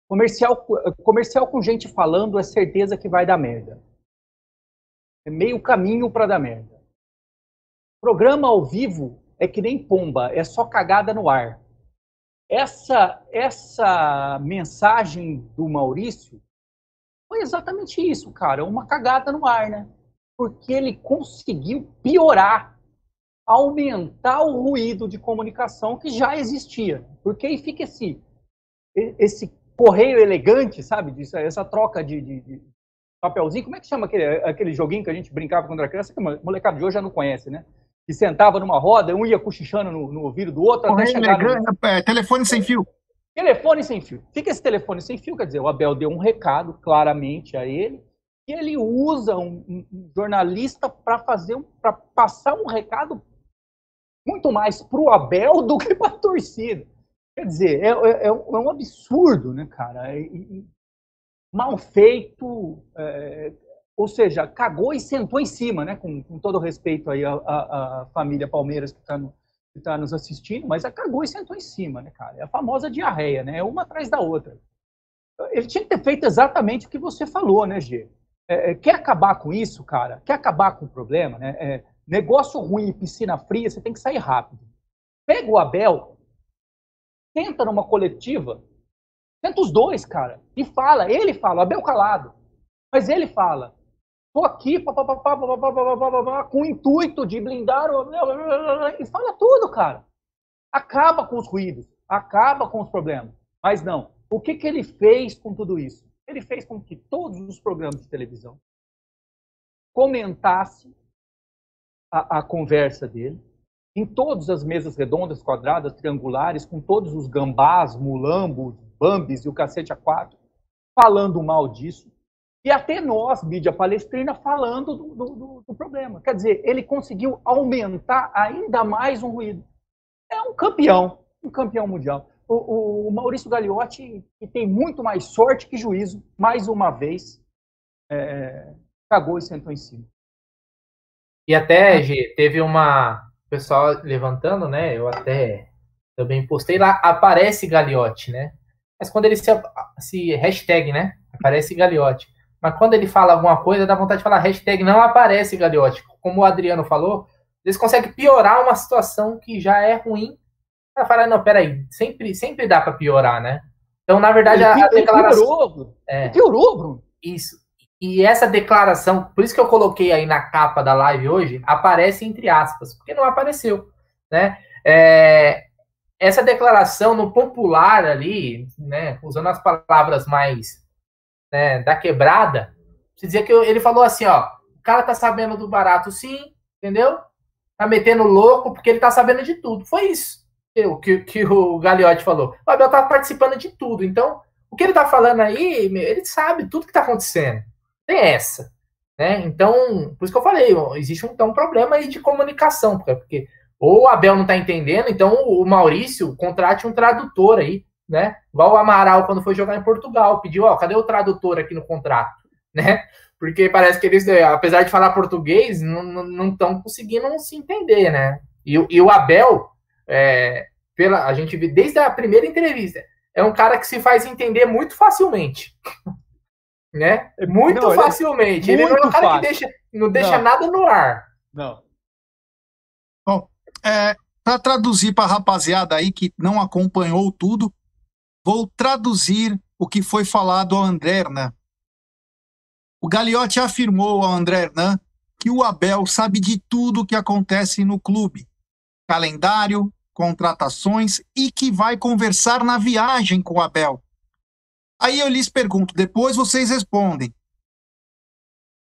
comercial, comercial com gente falando é certeza que vai dar merda. É meio caminho para dar merda. Programa ao vivo é que nem pomba, é só cagada no ar. Essa essa mensagem do Maurício foi exatamente isso, cara, uma cagada no ar, né? Porque ele conseguiu piorar, aumentar o ruído de comunicação que já existia. Porque aí fica esse esse correio elegante, sabe? Disso, essa troca de, de, de, papelzinho. Como é que chama aquele, aquele joguinho que a gente brincava quando era criança? Que a molecada de hoje já não conhece, né? Que sentava numa roda, um ia cochichando no, no ouvido do outro correio até chegar elegante, no... é, telefone sem fio. Telefone sem fio. Fica esse telefone sem fio, quer dizer, o Abel deu um recado claramente a ele e ele usa um, um jornalista para fazer, para passar um recado muito mais para o Abel do que para a torcida. Quer dizer, é, é, é, é um absurdo, né, cara? É, mal feito, é, ou seja, cagou e sentou em cima, né? Com, com todo respeito aí à, à, à família Palmeiras que está no, tá nos assistindo, mas a cagou e sentou em cima, né, cara? É a famosa diarreia, né? É uma atrás da outra. Ele tinha que ter feito exatamente o que você falou, né, Gê? É, é quer acabar com isso, cara? Quer acabar com o problema, né? É, negócio ruim, piscina fria, você tem que sair rápido. Pega o Abel, senta numa coletiva, senta os dois, cara, e fala. Ele fala, Abel calado. Mas ele fala, tô aqui pá, pá, pá, com o intuito de blindar o... E fala tudo, cara. Acaba com os ruídos, acaba com os problemas. Mas não. O que, que ele fez com tudo isso? Ele fez com que todos os programas de televisão comentassem a, a conversa dele, em todas as mesas redondas, quadradas, triangulares, com todos os gambás, mulambos, bambis e o cacete a quatro, falando mal disso, e até nós, mídia palestrina, falando do, do, do, problema. Quer dizer, ele conseguiu aumentar ainda mais um ruído. É um campeão, um campeão mundial. O, o Maurício Gagliotti, que tem muito mais sorte que juízo, mais uma vez, é, cagou e sentou em cima. E até, G, teve uma, o pessoal levantando, né? Eu até também postei lá, aparece Gagliotti, né? Mas quando ele se, se hashtag, né? Aparece Gagliotti. Mas quando ele fala alguma coisa, dá vontade de falar hashtag não aparece Gagliotti. Como o Adriano falou, eles conseguem piorar uma situação que já é ruim. Para falar, não, peraí, sempre, sempre dá para piorar, né? Então, na verdade, ele, a, a declaração. Piorou, é, piorou, Bruno. Isso. E essa declaração, por isso que eu coloquei aí na capa da live hoje, aparece entre aspas, porque não apareceu, né? É, essa declaração no popular ali, né, usando as palavras mais né, da quebrada, se dizia que ele falou assim, ó, o cara tá sabendo do barato sim, entendeu? Tá metendo louco porque ele tá sabendo de tudo. Foi isso que, que, que o Gagliotti falou. O Abel tá participando de tudo, então o que ele tá falando aí, ele sabe tudo que tá acontecendo tem essa. Né? Então, por isso que eu falei, existe um, então, um problema aí de comunicação, porque ou o Abel não está entendendo, então o Maurício contrate um tradutor aí, né? Igual o Amaral quando foi jogar em Portugal, pediu, ó, cadê o tradutor aqui no contrato, né? Porque parece que eles, apesar de falar português, não estão conseguindo se entender, né? E, e o Abel, é, pela, a gente vê desde a primeira entrevista, é um cara que se faz entender muito facilmente né? É, muito não, facilmente. Ele, muito ele não é um cara fácil. que deixa, não deixa não. nada no ar. Não. Bom, é, para traduzir para a rapaziada aí que não acompanhou tudo, vou traduzir o que foi falado ao André Hernan. O Gagliotti afirmou ao André Hernan que o Abel sabe de tudo o que acontece no clube. Calendário, contratações e que vai conversar na viagem com o Abel. Aí eu lhes pergunto, depois vocês respondem.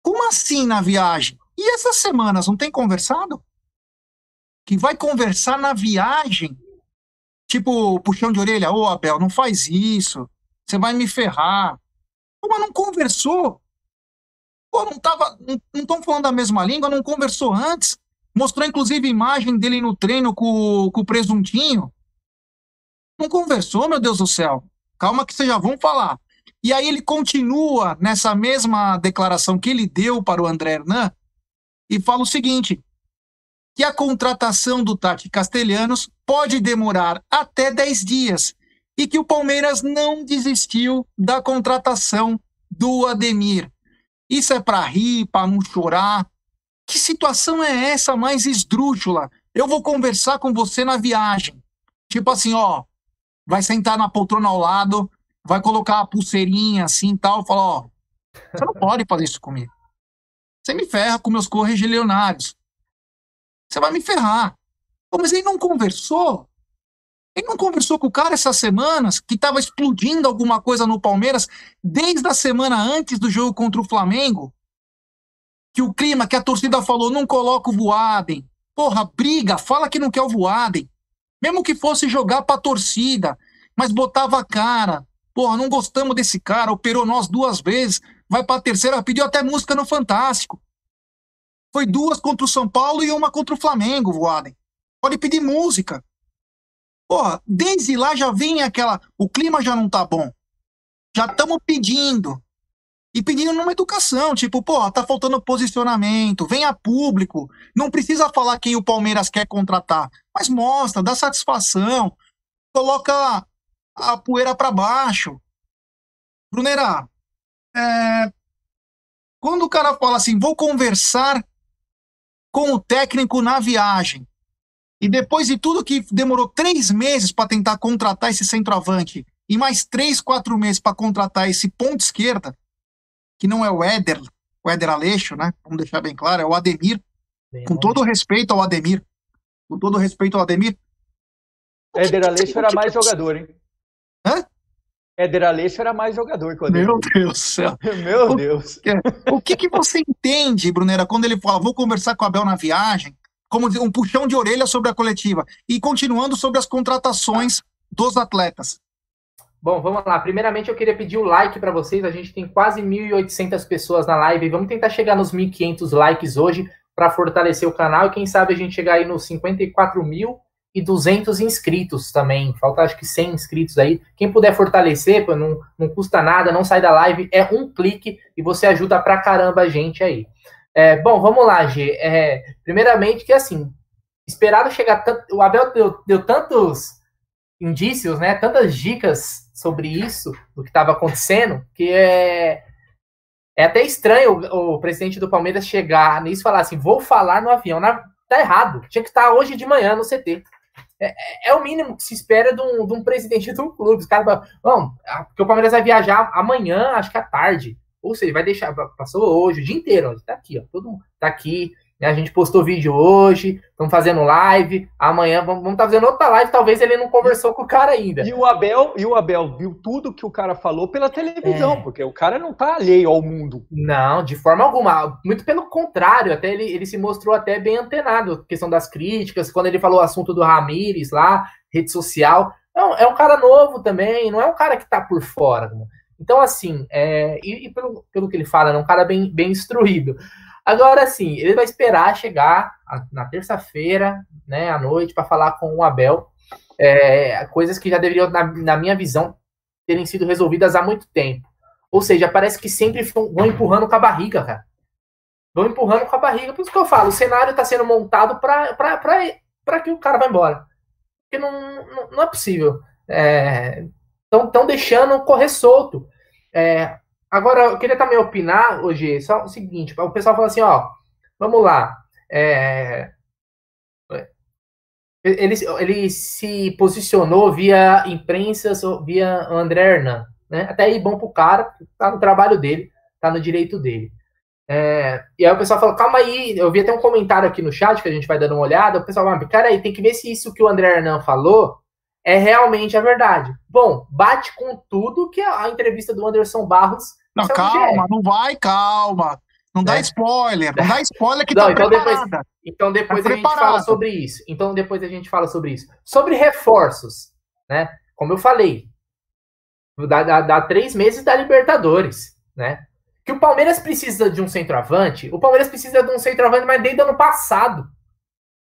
Como assim na viagem? E essas semanas não tem conversado? que vai conversar na viagem, tipo, puxão de orelha, ô Abel, não faz isso, você vai me ferrar. Pô, mas não conversou. Pô, não tava, não estão falando da mesma língua, não conversou antes. Mostrou, inclusive, imagem dele no treino com, com o presuntinho. Não conversou, meu Deus do céu. Calma que vocês já vão falar. E aí ele continua nessa mesma declaração que ele deu para o André Hernan e fala o seguinte: que a contratação do Tati Castelhanos pode demorar até 10 dias e que o Palmeiras não desistiu da contratação do Ademir. Isso é para rir, para não chorar. Que situação é essa mais esdrúxula? Eu vou conversar com você na viagem. Tipo assim, ó, vai sentar na poltrona ao lado, vai colocar a pulseirinha assim e tal, fala, ó, você não pode fazer isso comigo. Você me ferra com meus correligionários. Você vai me ferrar. Pô, mas ele não conversou? Ele não conversou com o cara essas semanas que estava explodindo alguma coisa no Palmeiras desde a semana antes do jogo contra o Flamengo? Que o clima, que a torcida falou, não coloca o Voaden. Porra, briga, fala que não quer o Voaden. Mesmo que fosse jogar pra torcida, mas botava a cara. Porra, não gostamos desse cara, operou nós duas vezes, vai pra terceira, pediu até música no Fantástico. Foi duas contra o São Paulo e uma contra o Flamengo, Voaden. Pode pedir música. Porra, desde lá já vem aquela. O clima já não tá bom. Já estamos pedindo. E pedindo numa educação, tipo, porra, tá faltando posicionamento, venha público. Não precisa falar quem o Palmeiras quer contratar, mas mostra, dá satisfação, coloca a poeira para baixo. Brunera, é, quando o cara fala assim, vou conversar com o técnico na viagem, e depois de tudo que demorou três meses para tentar contratar esse centroavante, e mais três, quatro meses para contratar esse ponto esquerda, que não é o Éder, o Éder Aleixo, né? Vamos deixar bem claro, é o Ademir. Bem, com todo respeito ao Ademir, com todo respeito ao Ademir. Éder Aleixo era mais jogador, hein? Hã? Éder Aleixo era mais jogador que o Ademir. Meu Deus do céu. Meu o, Deus. O que, que você entende, Brunera, quando ele fala, vou conversar com o Abel na viagem, como um puxão de orelha sobre a coletiva, e continuando sobre as contratações dos atletas? Bom, vamos lá. Primeiramente, eu queria pedir o like para vocês. A gente tem quase 1.800 pessoas na live. Vamos tentar chegar nos 1.500 likes hoje para fortalecer o canal e quem sabe a gente chegar aí nos 54 mil e 200 inscritos também. Falta acho que 100 inscritos aí. Quem puder fortalecer, pô, não, não custa nada, não sai da live, é um clique e você ajuda pra caramba a gente aí. É, bom, vamos lá, G. É, primeiramente que assim, esperado chegar tanto, o Abel deu, deu tantos indícios, né, tantas dicas sobre isso, do que estava acontecendo, que é, é até estranho o, o, presidente do Palmeiras chegar nisso e falar assim, vou falar no avião. Na, tá errado, tinha que estar hoje de manhã no CT. É, é, é, o mínimo que se espera de um, de um presidente de um clube. Os caras falam, porque o Palmeiras vai viajar amanhã, acho que à tarde. Ou seja, vai deixar, passou hoje, o dia inteiro, ó, tá aqui, ó, todo mundo tá aqui, a gente postou vídeo hoje, estamos fazendo live. Amanhã vamos estar tá fazendo outra live. Talvez ele não conversou com o cara ainda. E o Abel, e o Abel viu tudo que o cara falou pela televisão, é. porque o cara não tá alheio ao mundo. Não, de forma alguma. Muito pelo contrário, até ele, ele se mostrou até bem antenado. Questão das críticas, quando ele falou o assunto do Ramires lá, rede social. Não, é um cara novo também, não é um cara que tá por fora. Então, assim, é, e, e pelo, pelo que ele fala, é um cara bem, bem instruído. Agora sim, ele vai esperar chegar na terça-feira, né, à noite, para falar com o Abel. É, coisas que já deveriam, na, na, minha visão, terem sido resolvidas há muito tempo. Ou seja, parece que sempre vão empurrando com a barriga, cara. Vão empurrando com a barriga. Por isso que eu falo, o cenário está sendo montado para que o cara vá embora. Porque não, não, não é possível. Estão é, deixando correr solto. É, Agora, eu queria também opinar, hoje, só o seguinte: o pessoal fala assim, ó, vamos lá. É, ele, ele se posicionou via imprensa, via André Hernan, né? Até aí bom pro cara, tá no trabalho dele, tá no direito dele. É, e aí o pessoal falou, calma aí, eu vi até um comentário aqui no chat que a gente vai dando uma olhada, o pessoal fala, cara aí, tem que ver se isso que o André Hernan falou é realmente a verdade. Bom, bate com tudo que a entrevista do Anderson Barros. Não, calma, não vai, calma. Não dá spoiler, não dá spoiler que Não, tá então depois, então depois Tá a gente fala sobre isso. Então depois a gente fala sobre isso. Sobre reforços, né? Como eu falei, dá, dá, dá três meses da Libertadores, né? Que o Palmeiras precisa de um centroavante, o Palmeiras precisa de um centroavante, mas desde o ano passado.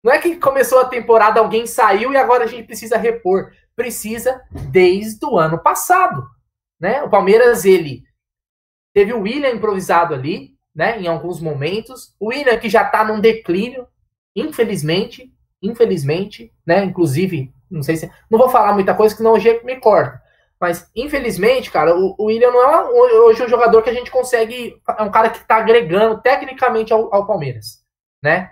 Não é que começou a temporada, alguém saiu e agora a gente precisa repor. Precisa desde o ano passado, né? O Palmeiras, ele teve o William improvisado ali, né? Em alguns momentos. O William que já tá num declínio, infelizmente, infelizmente, né? Inclusive, não sei se. Não vou falar muita coisa, senão o G me corta. Mas, infelizmente, cara, o, o William não é hoje um jogador que a gente consegue. É um cara que tá agregando tecnicamente ao, ao Palmeiras, né?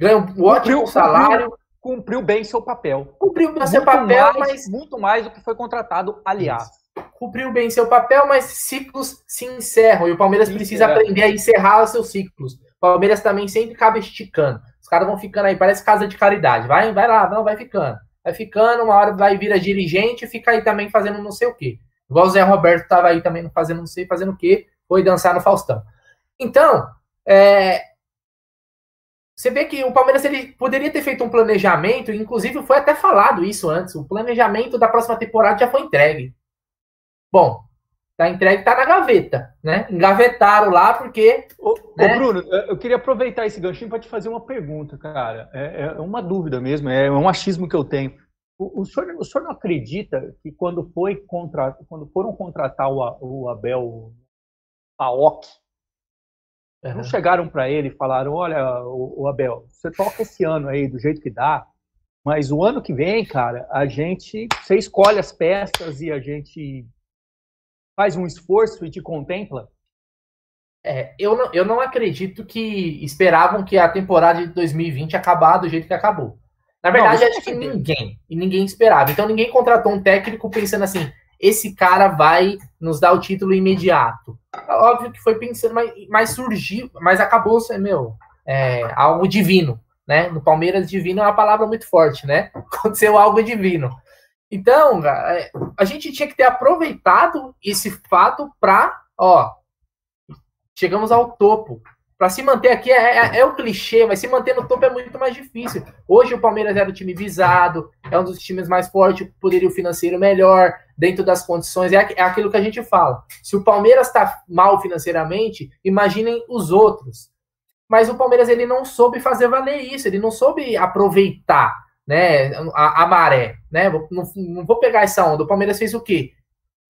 Ganha um ótimo Cumpriu- salário, Cumpriu bem seu papel. cumpriu bem seu papel, mais, mas Muito mais do que foi contratado, aliás. Cumpriu bem seu papel, mas ciclos se encerram e o Palmeiras Se precisa encerra. aprender a encerrar os seus ciclos. O Palmeiras também sempre acaba esticando. Os caras vão ficando aí, parece casa de caridade. Vai, vai lá, não, vai ficando. Vai ficando, uma hora vai vir a dirigente e fica aí também fazendo não sei o quê. Igual o Zé Roberto tava aí também fazendo não sei fazendo o quê, foi dançar no Faustão. Então, é, você vê que o Palmeiras ele poderia ter feito um planejamento, inclusive foi até falado isso antes. O planejamento da próxima temporada já foi entregue. Bom, tá entregue, tá na gaveta, né? Engavetaram lá porque Ô, Né? ô, Bruno, eu queria aproveitar esse ganchinho para te fazer uma pergunta, cara. É, é uma dúvida mesmo, é um achismo que eu tenho. O, o senhor, o senhor não acredita que quando, foi contra, quando foram contratar o, A- o Abel Paok, não chegaram para ele e falaram: olha, o, o Abel, você toca esse ano aí do jeito que dá, mas o ano que vem, cara, a gente, você escolhe as peças e a gente faz um esforço e te contempla. É, eu, não, eu não acredito que esperavam que a temporada de 2020 acabar do jeito que acabou. Na verdade, Não, acho que ninguém. E ninguém esperava. Então ninguém contratou um técnico pensando assim: esse cara vai nos dar o título imediato. Óbvio que foi pensando, mas, mas surgiu, mas acabou meu, é, algo divino. Né? No Palmeiras, divino é uma palavra muito forte, né? Aconteceu algo divino. Então, é, a gente tinha que ter aproveitado esse fato para, ó, chegamos ao topo. Para se manter aqui é, é, é o clichê, mas se manter no topo é muito mais difícil. Hoje o Palmeiras era o time visado, é um dos times mais fortes, poderio financeiro melhor, dentro das condições. É, é aquilo que a gente fala. Se o Palmeiras está mal financeiramente, imaginem os outros. Mas o Palmeiras ele não soube fazer valer isso, ele não soube aproveitar né, a, a maré. Né? Não, não vou pegar essa onda. O Palmeiras fez o quê?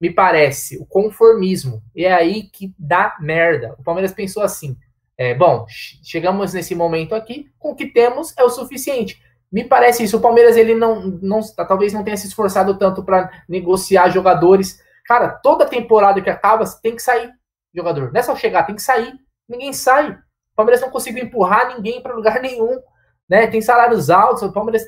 me parece, o conformismo. E é aí que dá merda. O Palmeiras pensou assim: é, bom, che- chegamos nesse momento aqui, com o que temos é o suficiente. Me parece isso. O Palmeiras ele não, não talvez não tenha se esforçado tanto para negociar jogadores. Cara, toda temporada que acaba tem que sair jogador. Não é só chegar, tem que sair. Ninguém sai. O Palmeiras não conseguiu empurrar ninguém para lugar nenhum. Né? Tem salários altos. O Palmeiras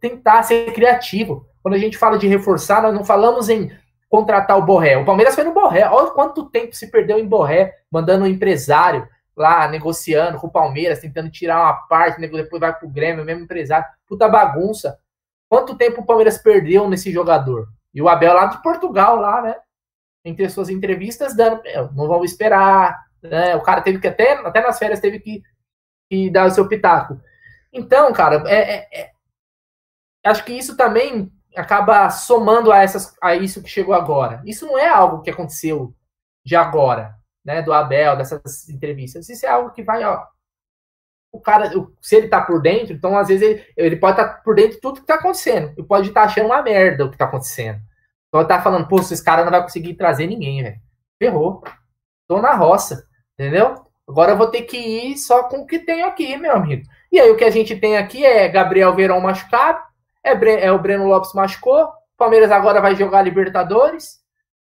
tentar ser criativo. Quando a gente fala de reforçar, nós não falamos em contratar o Borré. O Palmeiras foi no Borré. Olha quanto tempo se perdeu em Borré, mandando um empresário lá negociando com o Palmeiras, tentando tirar uma parte, depois vai pro Grêmio, mesmo empresário. Puta bagunça. Quanto tempo o Palmeiras perdeu nesse jogador? E o Abel lá de Portugal, lá, né? Entre as suas entrevistas, dando, "Meu, não vamos esperar. Né? O cara teve que até, até nas férias teve que, que dar o seu pitaco. Então, cara, é, é- é- acho que isso também acaba somando a, essas, a isso que chegou agora. Isso não é algo que aconteceu de agora, né? Do Abel, dessas entrevistas. Isso é algo que vai, ó. O cara, se ele tá por dentro, então às vezes ele, ele pode estar por dentro de tudo que tá acontecendo. Ele pode estar achando uma merda o que tá acontecendo. Pode estar falando, pô, esse cara não vai conseguir trazer ninguém, velho. Ferrou. Tô na roça, entendeu? Agora eu vou ter que ir só com o que tenho aqui, meu amigo. E aí o que a gente tem aqui é Gabriel Verão machucado, é, é o Breno Lopes machucou, o Palmeiras agora vai jogar Libertadores,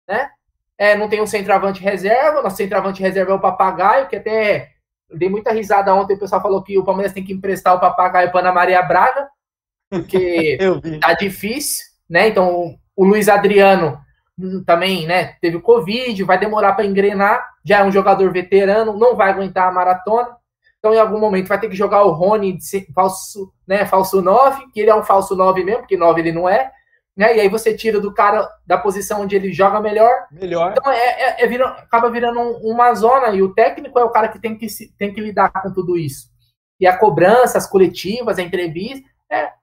né? É, não tem um centroavante reserva, nosso centroavante reserva é o Papagaio, que até dei muita risada ontem, o pessoal falou que o Palmeiras tem que emprestar o Papagaio para Ana Maria Braga, porque tá difícil, né? Então o Luiz Adriano hum, também, né? Teve o Covid, vai demorar para engrenar. Já é um jogador veterano, não vai aguentar a maratona. Então, em algum momento, vai ter que jogar o Rony de falso, né? Falso 9, que ele é um falso 9 mesmo, porque 9 ele não é. né? E aí você tira do cara da posição onde ele joga melhor. Melhor. Então é, é, é vira, acaba virando uma zona e o técnico é o cara que tem que, tem que lidar com tudo isso. E a cobrança, as coletivas, a entrevista, é,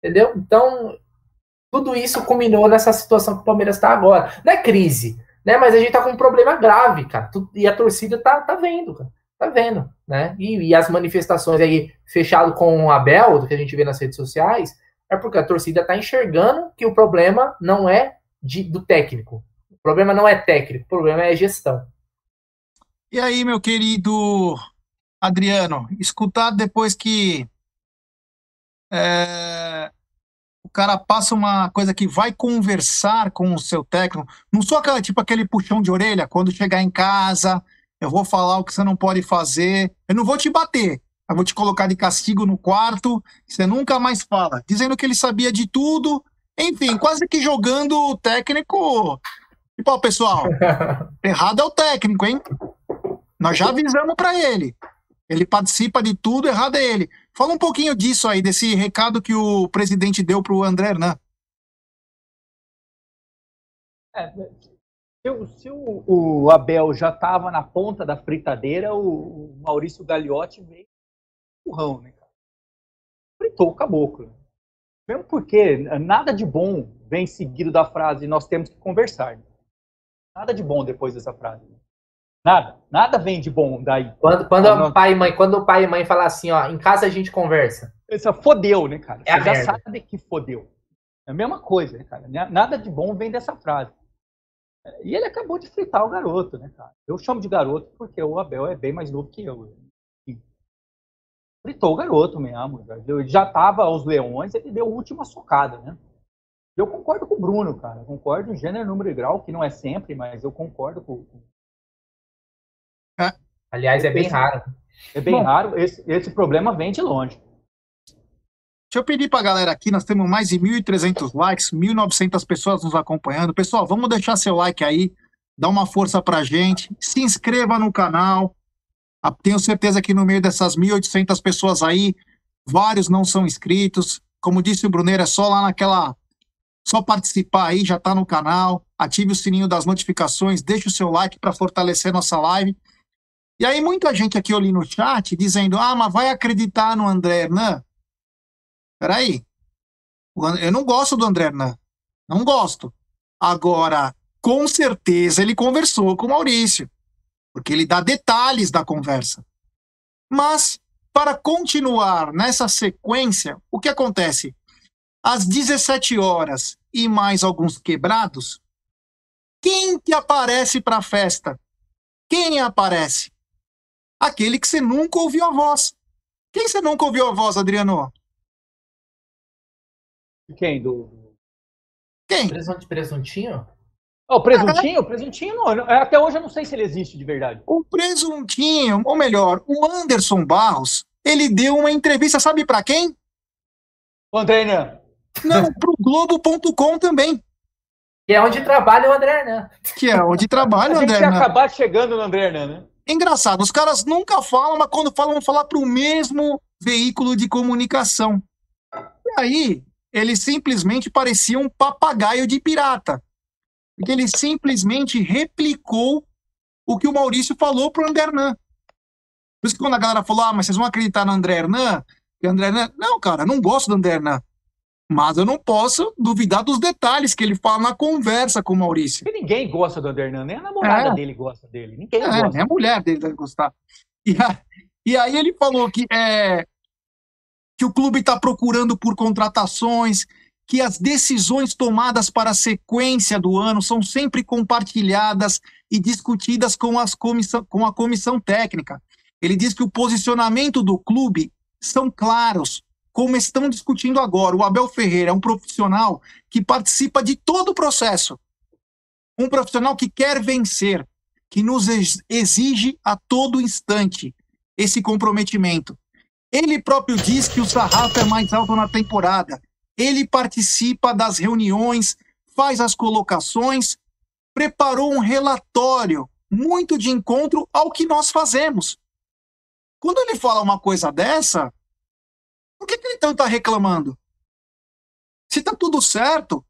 entendeu? Então tudo isso culminou nessa situação que o Palmeiras está agora. Não é crise, né? Mas a gente tá com um problema grave, cara. E a torcida tá, tá vendo, cara. Tá vendo, né? E, e as manifestações aí fechado com o Abel, do que a gente vê nas redes sociais, é porque a torcida tá enxergando que o problema não é de, do técnico. O problema não é técnico, o problema é gestão. E aí, meu querido Adriano, escutar depois que é, o cara passa uma coisa que vai conversar com o seu técnico, não sou aquela tipo aquele puxão de orelha, quando chegar em casa, eu vou falar o que você não pode fazer, eu não vou te bater, eu vou te colocar de castigo no quarto, você nunca mais fala, dizendo que ele sabia de tudo, enfim, quase que jogando o técnico. Tipo, ó, pessoal, errado é o técnico, hein? Nós já avisamos para ele. Ele participa de tudo, errado é ele. Fala um pouquinho disso aí, desse recado que o presidente deu para o André Hernan. É, se, se o, o, Abel já estava na ponta da fritadeira, o, o Maurício Gagliotti veio empurrão, né, cara? Fritou o caboclo. Mesmo porque nada de bom vem seguido da frase nós temos que conversar. Nada de bom depois dessa frase. Nada, nada vem de bom daí. Quando, quando o pai e mãe, quando o pai e mãe falam assim, ó, em casa a gente conversa. Isso fodeu, né, cara? É Você já merda. sabe que fodeu. É a mesma coisa, né, cara? Nada de bom vem dessa frase. E ele acabou de fritar o garoto, né, cara? Eu chamo de garoto porque o Abel é bem mais novo que eu. Fritou o garoto mesmo. Ele já tava aos leões, ele deu a última socada, né? Eu concordo com o Bruno, cara. concordo em gênero, número e grau, que não é sempre, mas eu concordo com, é. Aliás, é bem raro. É bem Bom, raro. Esse, esse problema vem de longe. Deixa eu pedir para a galera aqui, nós temos mais de 1.300 likes, 1.900 pessoas nos acompanhando. Pessoal, vamos deixar seu like aí, dá uma força para gente, se inscreva no canal. Ah, tenho certeza que no meio dessas 1.800 pessoas aí, vários não são inscritos. Como disse o Bruneiro, é só lá naquela. Só participar aí, já está no canal. Ative o sininho das notificações, deixe o seu like para fortalecer nossa live. E aí, muita gente aqui ali no chat dizendo: ah, mas vai acreditar no André Hernan? Peraí. Eu não gosto do André Hernan. Não gosto. Agora, com certeza ele conversou com o Maurício, porque ele dá detalhes da conversa. Mas, para continuar nessa sequência, o que acontece? Às 17 horas e mais alguns quebrados, quem que aparece para a festa? Quem aparece? aquele que você nunca ouviu a voz. Quem você nunca ouviu a voz, Adriano? Quem? Do. Quem? Presuntinho? Oh, o presuntinho? O presuntinho não. Até hoje eu não sei se ele existe de verdade. O presuntinho, ou melhor, o Anderson Barros, ele deu uma entrevista, sabe para quem? O André Hernan. Não, pro Globo.com também. Que é onde trabalha o André Hernan. Que é onde trabalha o André Hernan. A gente acabar chegando no André Hernan, né? Engraçado, os caras nunca falam, mas quando falam, vão falar para o mesmo veículo de comunicação. E aí, ele simplesmente parecia um papagaio de pirata. Porque ele simplesmente replicou o que o Maurício falou para o André Hernan. Por isso que quando a galera falou, ah, mas vocês vão acreditar no André Hernan? Que André Hernan... Não, cara, não gosto do André Hernan. Mas eu não posso duvidar dos detalhes que ele fala na conversa com o Maurício. E ninguém gosta do Andernan, nem a namorada é. dele gosta dele. Ninguém é, gosta. Nem a mulher dele deve gostar. E, a, e aí ele falou que, é, que o clube está procurando por contratações, que as decisões tomadas para a sequência do ano são sempre compartilhadas e discutidas com, as comissão, com a comissão técnica. Ele diz que o posicionamento do clube são claros, como estão discutindo agora. O Abel Ferreira é um profissional que participa de todo o processo. Um profissional que quer vencer, que nos exige a todo instante esse comprometimento. Ele próprio diz que o sarrafo é mais alto na temporada. Ele participa das reuniões, faz as colocações, preparou um relatório muito de encontro ao que nós fazemos. Quando ele fala uma coisa dessa, por que, que ele então está reclamando? Se está tudo certo,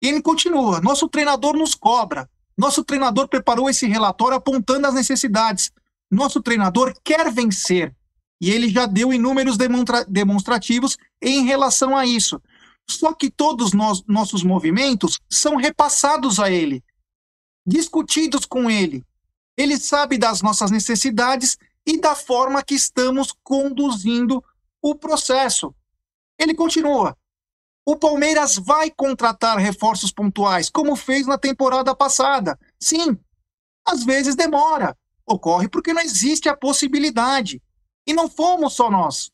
E ele continua: nosso treinador nos cobra. Nosso treinador preparou esse relatório apontando as necessidades. Nosso treinador quer vencer. E ele já deu inúmeros demonstra demonstrativos em relação a isso. Só que todos nós, nossos movimentos são repassados a ele, discutidos com ele. Ele sabe das nossas necessidades e da forma que estamos conduzindo o processo. Ele continua: o Palmeiras vai contratar reforços pontuais, como fez na temporada passada. Sim, às vezes demora. Ocorre porque não existe a possibilidade. E não fomos só nós.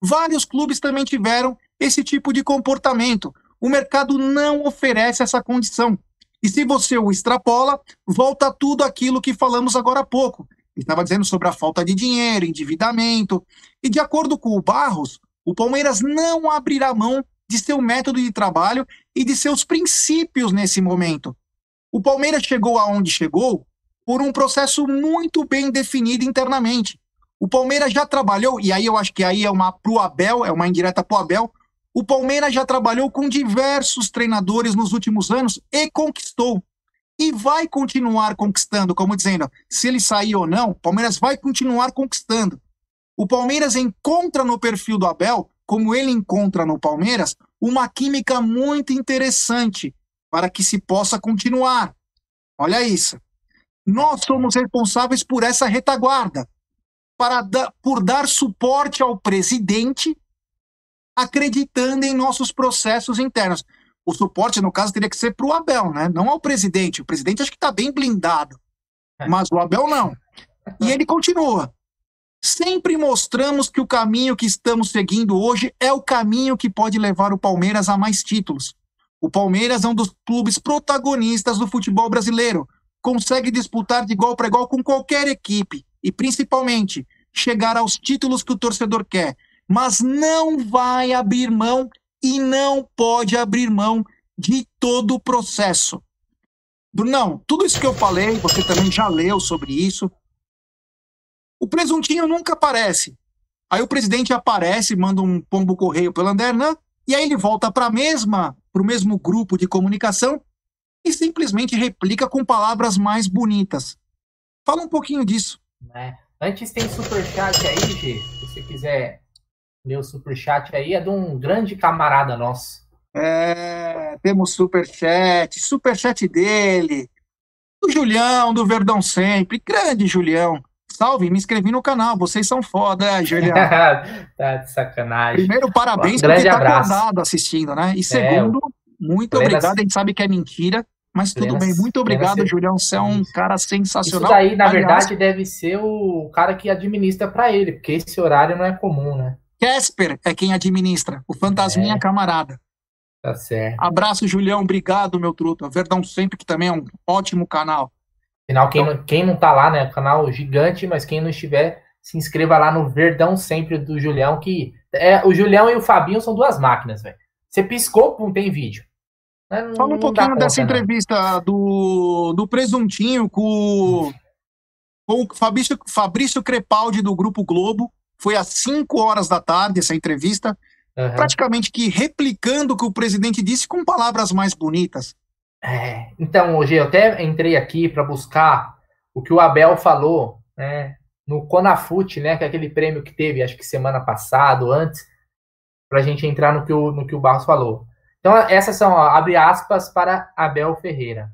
Vários clubes também tiveram esse tipo de comportamento. O mercado não oferece essa condição. E se você o extrapola, volta tudo aquilo que falamos agora há pouco. Ele estava dizendo sobre a falta de dinheiro, endividamento. E de acordo com o Barros, o Palmeiras não abrirá mão de seu método de trabalho e de seus princípios nesse momento. O Palmeiras chegou aonde chegou por um processo muito bem definido internamente. O Palmeiras já trabalhou, e aí eu acho que aí é uma pro Abel, é uma indireta pro Abel, o Palmeiras já trabalhou com diversos treinadores nos últimos anos e conquistou. E vai continuar conquistando, como dizendo, se ele sair ou não, o Palmeiras vai continuar conquistando. O Palmeiras encontra no perfil do Abel, como ele encontra no Palmeiras, uma química muito interessante para que se possa continuar. Olha isso. Nós somos responsáveis por essa retaguarda, para da, por dar suporte ao presidente acreditando em nossos processos internos. O suporte, no caso, teria que ser para o Abel, né? não ao presidente. O presidente acho que está bem blindado, é. mas o Abel não. E ele continua. Sempre mostramos que o caminho que estamos seguindo hoje é o caminho que pode levar o Palmeiras a mais títulos. O Palmeiras é um dos clubes protagonistas do futebol brasileiro. Consegue disputar de igual para igual com qualquer equipe e, principalmente, chegar aos títulos que o torcedor quer mas não vai abrir mão e não pode abrir mão de todo o processo. Brunão, tudo isso que eu falei, você também já leu sobre isso. O presuntinho nunca aparece. Aí o presidente aparece, manda um pombo correio pelo Andernan, e aí ele volta para a mesma, para o mesmo grupo de comunicação e simplesmente replica com palavras mais bonitas. Fala um pouquinho disso. É. Antes tem superchat aí, G, se você quiser meu superchat aí é de um grande camarada nosso. É, temos superchat, superchat dele, do Julião, do Verdão Sempre, grande Julião. Salve, me inscrevi no canal, vocês são foda, Julião. tá de sacanagem. Primeiro, parabéns um por estar acordado assistindo, né? E segundo, é, muito obrigado, a gente sabe que é mentira, mas tudo bem, muito obrigado, Julião, você é um cara sensacional. Isso daí, na Aliás, verdade, deve ser o cara que administra para ele, porque esse horário não é comum, né? Casper é quem administra, o Fantasminha é. Camarada. Tá certo. Abraço, Julião. Obrigado, meu truta. Verdão Sempre, que também é um ótimo canal. Afinal, quem, então, não, quem não tá lá, né? Canal gigante, mas quem não estiver, se inscreva lá no Verdão Sempre do Julião, que é, o Julião e o Fabinho são duas máquinas, velho. Você piscou, não tem vídeo. Não, Fala um pouquinho conta, dessa entrevista do, do Presuntinho com, com o Fabrício, Fabrício Crepaldi do Grupo Globo. Foi às 5 horas da tarde essa entrevista, uhum. praticamente que replicando o que o presidente disse com palavras mais bonitas. É, então, hoje eu até entrei aqui para buscar o que o Abel falou né, no Conafute, né, que é aquele prêmio que teve, acho que semana passada, antes, para a gente entrar no que, o, no que o Barros falou. Então, essas são, ó, abre aspas, para Abel Ferreira.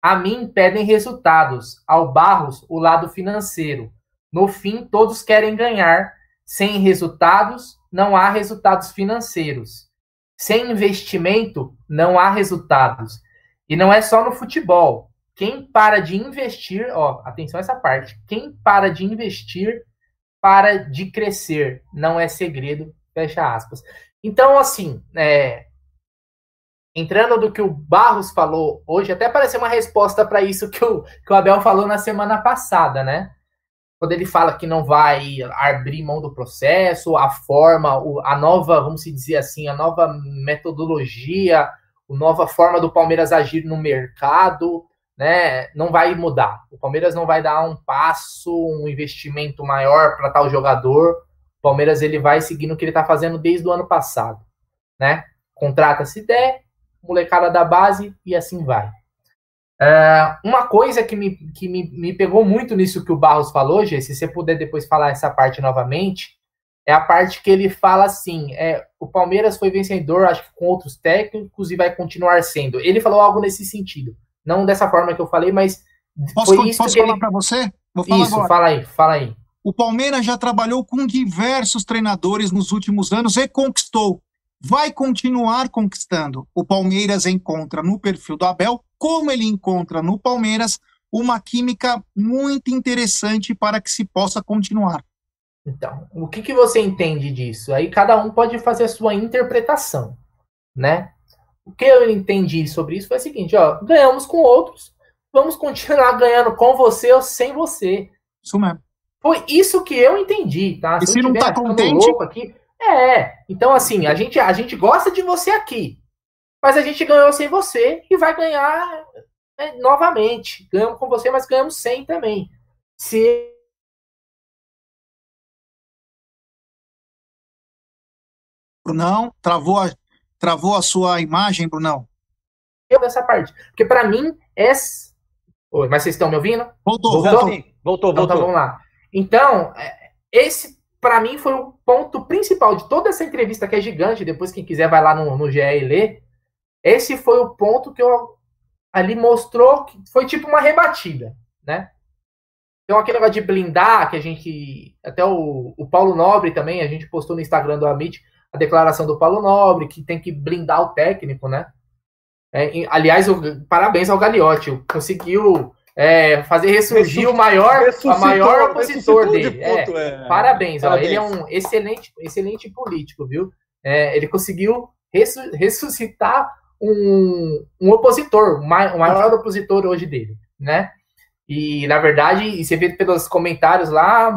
A mim pedem resultados, ao Barros o lado financeiro. No fim, todos querem ganhar. Sem resultados, não há resultados financeiros. Sem investimento, não há resultados. E não é só no futebol. Quem para de investir, ó, atenção essa parte. Quem para de investir para de crescer. Não é segredo, fecha aspas. Então, assim, é, entrando do que o Barros falou hoje, até parece uma resposta para isso que o, que o Abel falou na semana passada, né? quando ele fala que não vai abrir mão do processo, a forma, a nova, vamos dizer assim, a nova metodologia, a nova forma do Palmeiras agir no mercado, né, não vai mudar. O Palmeiras não vai dar um passo, um investimento maior para tal jogador. O Palmeiras ele vai seguindo o que ele está fazendo desde o ano passado, né? Contrata se der, molecada da base e assim vai. É, uma coisa que, me, que me, me pegou muito nisso que o Barros falou, Gê, se você puder depois falar essa parte novamente, é a parte que ele fala assim: é, o Palmeiras foi vencedor, acho que com outros técnicos, e vai continuar sendo. Ele falou algo nesse sentido. Não dessa forma que eu falei, mas. Posso, foi isso posso que falar ele... para você? Vou falar Isso, agora. fala aí, fala aí. O Palmeiras já trabalhou com diversos treinadores nos últimos anos e conquistou. Vai continuar conquistando. O Palmeiras encontra no perfil do Abel, como ele encontra no Palmeiras, uma química muito interessante para que se possa continuar. Então, o que, que você entende disso? Aí cada um pode fazer a sua interpretação, né? O que eu entendi sobre isso foi o seguinte, ó, ganhamos com outros, vamos continuar ganhando com você ou sem você. Isso mesmo. Foi isso que eu entendi, tá? E se eu não tá contente? aqui, é. Então assim, a gente a gente gosta de você aqui, mas a gente ganhou sem você e vai ganhar né, novamente. Ganhamos com você, mas ganhamos sem também. Se Brunão, travou a, travou a sua imagem, Brunão? eu dessa parte, porque para mim é Oi, mas vocês estão me ouvindo? Voltou, Voltou? voltou. Voltou, Então tá, vamos lá. Então, é, esse para mim foi o ponto principal de toda essa entrevista que é gigante. Depois, quem quiser, vai lá no, no GE e lê. Esse foi o ponto que eu ali mostrou que foi tipo uma rebatida, né? Então, aquele negócio de blindar, que a gente. Até o, o Paulo Nobre também, a gente postou no Instagram do Amit a declaração do Paulo Nobre, que tem que blindar o técnico, né? É, aliás, parabéns ao Gagliotti, conseguiu é, fazer ressurgir o maior, a maior opositor ressuscitou de dele. É, ponto, é. Parabéns, ó, Parabéns. ele é um excelente, excelente político, viu? É, ele conseguiu ressu- ressuscitar um, um opositor, o ma- o maior opositor hoje dele, né? E na verdade, e você vê pelos comentários lá,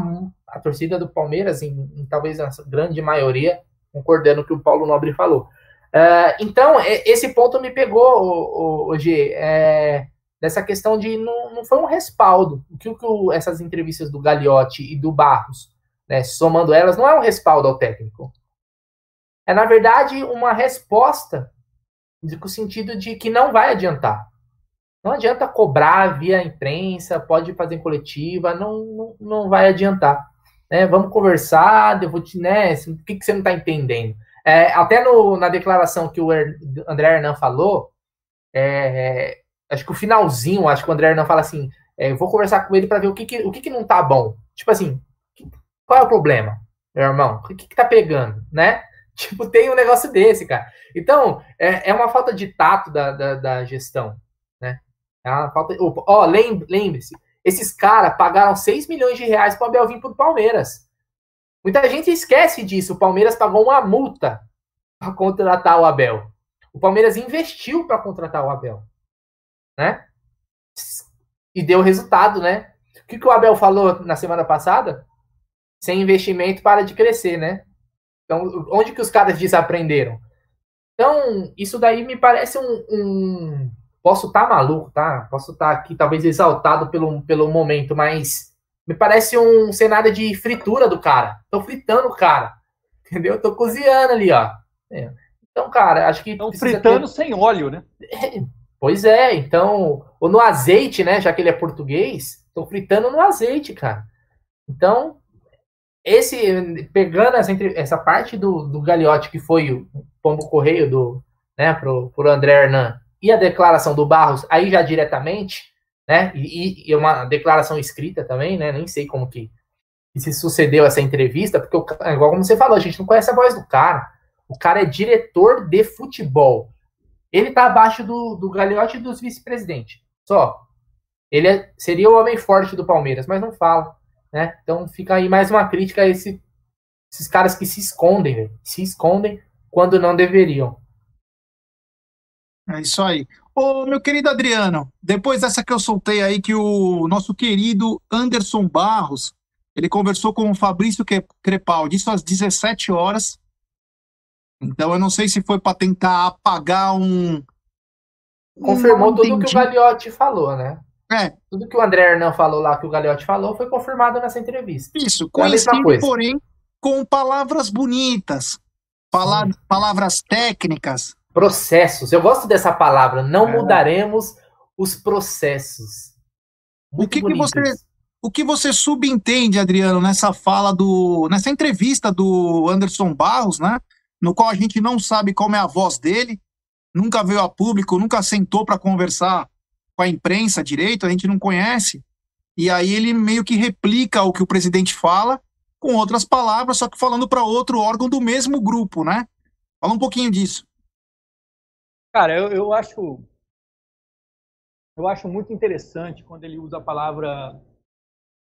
a torcida do Palmeiras, em, em talvez a grande maioria, concordando com o que o Paulo Nobre falou. É, então, é, esse ponto me pegou, G, é, dessa questão de não, não foi um respaldo. O que, o que essas entrevistas do Gagliotti e do Barros, né, somando elas, não é um respaldo ao técnico. É, na verdade, uma resposta com o sentido de que não vai adiantar. Não adianta cobrar via imprensa, pode fazer coletiva, não, não, não vai adiantar. né? vamos conversar, eu vou te, né, o que, que você não está entendendo? É, até no- na declaração que o André Hernan falou, é, acho que o finalzinho, acho que o André Hernan fala assim, é, vou conversar com ele para ver o que, que, o que, que não tá bom. Tipo assim, qual é o problema, meu irmão? O que, que tá pegando, né? Tipo, tem um negócio desse, cara. Então, é, é uma falta de tato da, da, da gestão, né? É uma falta. Ó, lem- lembre-se, esses caras pagaram 6 milhões de reais para o Abel vir pro Palmeiras. Muita gente esquece disso. O Palmeiras pagou uma multa para contratar o Abel. O Palmeiras investiu para contratar o Abel, né? E deu resultado, né? O que, que o Abel falou na semana passada? Sem investimento para de crescer, né? Então, onde que os caras desaprenderam? Então, isso daí me parece um. um- Posso estar maluco, tá? Posso estar aqui, talvez, exaltado pelo, pelo momento, mas me parece um cenário de fritura do cara. Tô fritando o cara. Entendeu? Tô cozinhando ali, ó. É. Então, cara, acho que. Estão fritando sem óleo, né? Pois é, então. Ou no azeite, né? Já que ele é português, tô fritando no azeite, cara. Então, esse. Pegando essa, essa parte do, do Gagliotti, que foi o pombo correio do, né, pro, pro André Hernan, e a declaração do Barros, aí já diretamente, né? E, e uma declaração escrita também, né? Nem sei como que, se sucedeu essa entrevista, porque, é igual como você falou, a gente não conhece a voz do cara. O cara é diretor de futebol. Ele tá abaixo do, do Gagliotti e dos vice-presidentes. Só. Ele é- seria o homem forte do Palmeiras, mas não fala. Né? Então fica aí mais uma crítica a esse- esses caras que se escondem, velho. Se escondem quando não deveriam. É isso aí. Ô, meu querido Adriano, depois dessa que eu soltei aí, que o nosso querido Anderson Barros, ele conversou com o Fabrício Crepaldi, isso às 17 horas. Então eu não sei se foi para tentar apagar um. Confirmou Não tudo que o entendi. Gagliotti falou, né? É, Tudo que o André Hernan falou lá, que o Gagliotti falou, foi confirmado nessa entrevista. isso, É a mesma conhecido, coisa. porém, com palavras bonitas, pala- palavras técnicas, Processos. Eu gosto dessa palavra. Não é. mudaremos os processos. Muito o que, que você o que você subentende, Adriano, nessa fala do nessa entrevista do Anderson Barros, né? No qual a gente não sabe como é a voz dele, nunca veio a público, nunca sentou para conversar com a imprensa direito, a gente não conhece. E aí ele meio que replica o que o presidente fala com outras palavras, só que falando para outro órgão do mesmo grupo, né? Fala um pouquinho disso. Cara, eu, eu acho eu acho muito interessante quando ele usa a palavra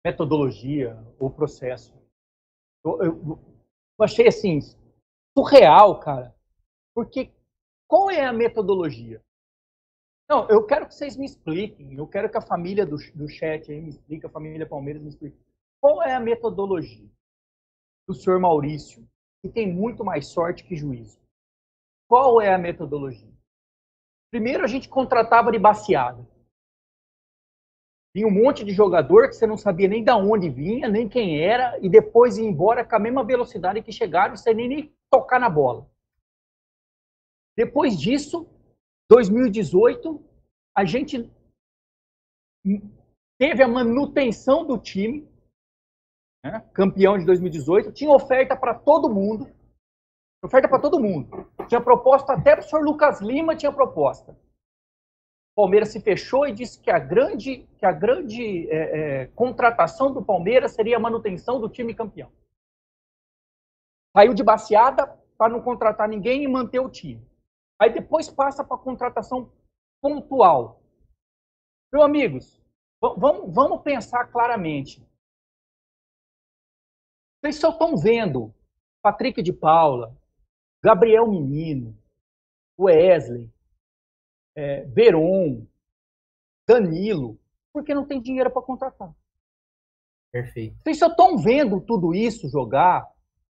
metodologia ou processo. Eu, eu, eu achei assim surreal, cara, porque qual é a metodologia? Não, eu quero que vocês me expliquem. Eu quero que a família do, do chat aí me explique, a família Palmeiras me explique. Qual é a metodologia do senhor Maurício, que tem muito mais sorte que juízo? Qual é a metodologia? Primeiro, a gente contratava de baseada. Tinha um monte de jogador que você não sabia nem de onde vinha, nem quem era, e depois ia embora com a mesma velocidade que chegaram, sem nem tocar na bola. Depois disso, 2018, a gente teve a manutenção do time, né? campeão de 2018, tinha oferta para todo mundo, oferta para todo mundo. Tinha proposta até para o senhor Lucas Lima, tinha proposta. O Palmeiras se fechou e disse que a grande, que a grande é, é, contratação do Palmeiras seria a manutenção do time campeão. Saiu de baseada para não contratar ninguém e manter o time. Aí depois passa para contratação pontual. Meus amigos, vamos, vamos pensar claramente. Vocês só estão vendo Patrick de Paula, Gabriel Menino, Wesley, é, Veron, Danilo, porque não tem dinheiro para contratar. Perfeito. Vocês só estão vendo tudo isso jogar,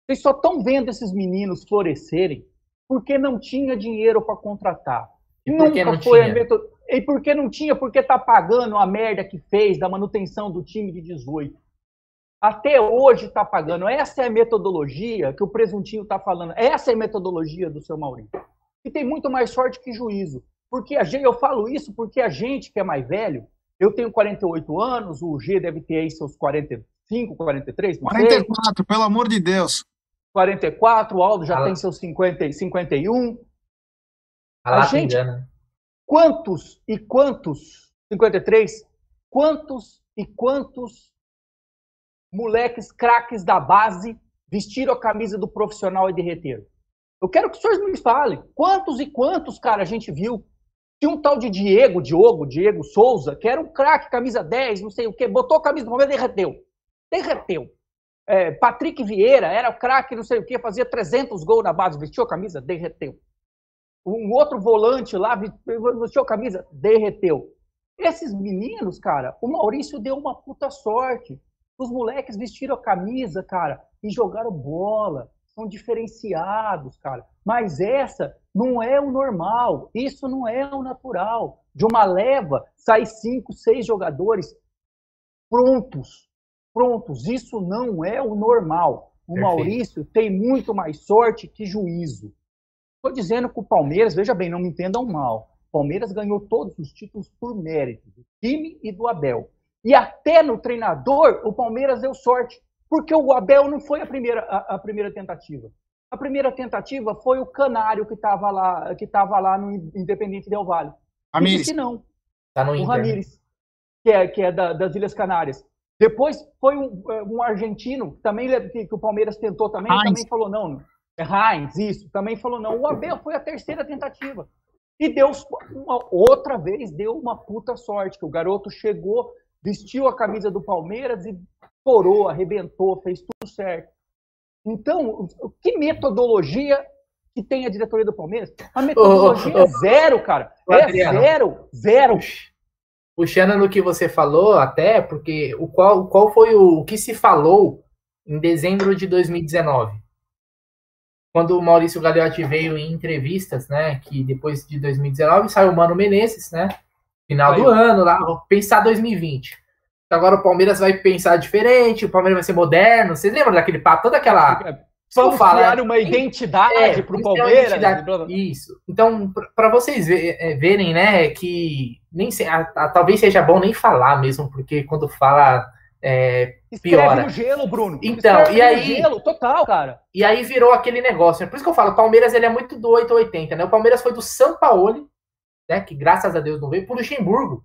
vocês só estão vendo esses meninos florescerem porque não tinha dinheiro para contratar. E Nunca não foi tinha? a metod... E por que não tinha? Porque tá pagando a merda que fez da manutenção do time de 18. Até hoje está pagando. Essa é a metodologia que o presuntinho está falando. Essa é a metodologia do seu Maurício. E tem muito mais sorte que juízo. Porque a gente, eu falo isso porque a gente que é mais velho, eu tenho 48 anos, o G deve ter aí seus 45, 43, não 44, sei. pelo amor de Deus. 44, o Aldo já tem seus 50, 51. A, a gente, quantos e quantos, 53, quantos e quantos moleques craques da base vestiram a camisa do profissional e derreteram? Eu quero que os senhores me falem. Quantos e quantos, cara, a gente viu? Tinha um tal de Diego, Diogo, Diego Souza, que era um craque, camisa 10, não sei o quê, botou a camisa do Palmeiras e derreteu. Derreteu. É, Patrick Vieira era o craque, não sei o que, fazia 300 gols na base, vestiu a camisa, derreteu. Um outro volante lá vestiu a camisa, derreteu. Esses meninos, cara, o Maurício deu uma puta sorte. Os moleques vestiram a camisa, cara, e jogaram bola. São diferenciados, cara. Mas essa não é o normal. Isso não é o natural. De uma leva, sai cinco, seis jogadores prontos prontos. Isso não é o normal. O Perfeito. Maurício tem muito mais sorte que juízo. Estou dizendo que o Palmeiras, veja bem, não me entendam mal. O Palmeiras ganhou todos os títulos por mérito, do time e do Abel. E até no treinador, o Palmeiras deu sorte, porque o Abel não foi a primeira, a, a primeira tentativa. A primeira tentativa foi o Canário que estava lá, que estava lá no Independente Del Vale. Ramires. Disse não. Tá no o Inter. Ramires, que é, que é da, das Ilhas Canárias. Depois foi um, é, um argentino, também que, que, o Palmeiras tentou também, Heinz. também falou não. É Heinz, isso, também falou não. O Abel foi a terceira tentativa. E Deus, uma, outra vez, deu uma puta sorte, que o garoto chegou, vestiu a camisa do Palmeiras e torou, arrebentou, fez tudo certo. Então, que metodologia que tem a diretoria do Palmeiras? A metodologia oh, oh, oh. é zero, cara. É zero, zero puxando no que você falou até, porque o qual, qual foi o, o que se falou em dezembro de 2019? Quando o Maurício Gagliotti veio em entrevistas, né, que depois de 2019 saiu o Mano Menezes, né, final do ano, lá, pensar 2020. Agora o Palmeiras vai pensar diferente, o Palmeiras vai ser moderno. Vocês lembram daquele papo, toda aquela Vamos criar uma identidade é, para o Palmeiras. Identidade, isso. Então, para vocês é, verem, né, que nem se, a, a, talvez seja bom nem falar mesmo, porque quando fala é, piora. no gelo, Bruno. Então, Escreve e aí gelo, total, cara. E aí virou aquele negócio. Né? Por isso que eu falo, o Palmeiras ele é muito do 880, né? O Palmeiras foi do São Paulo, né, que graças a Deus não veio, pro Luxemburgo.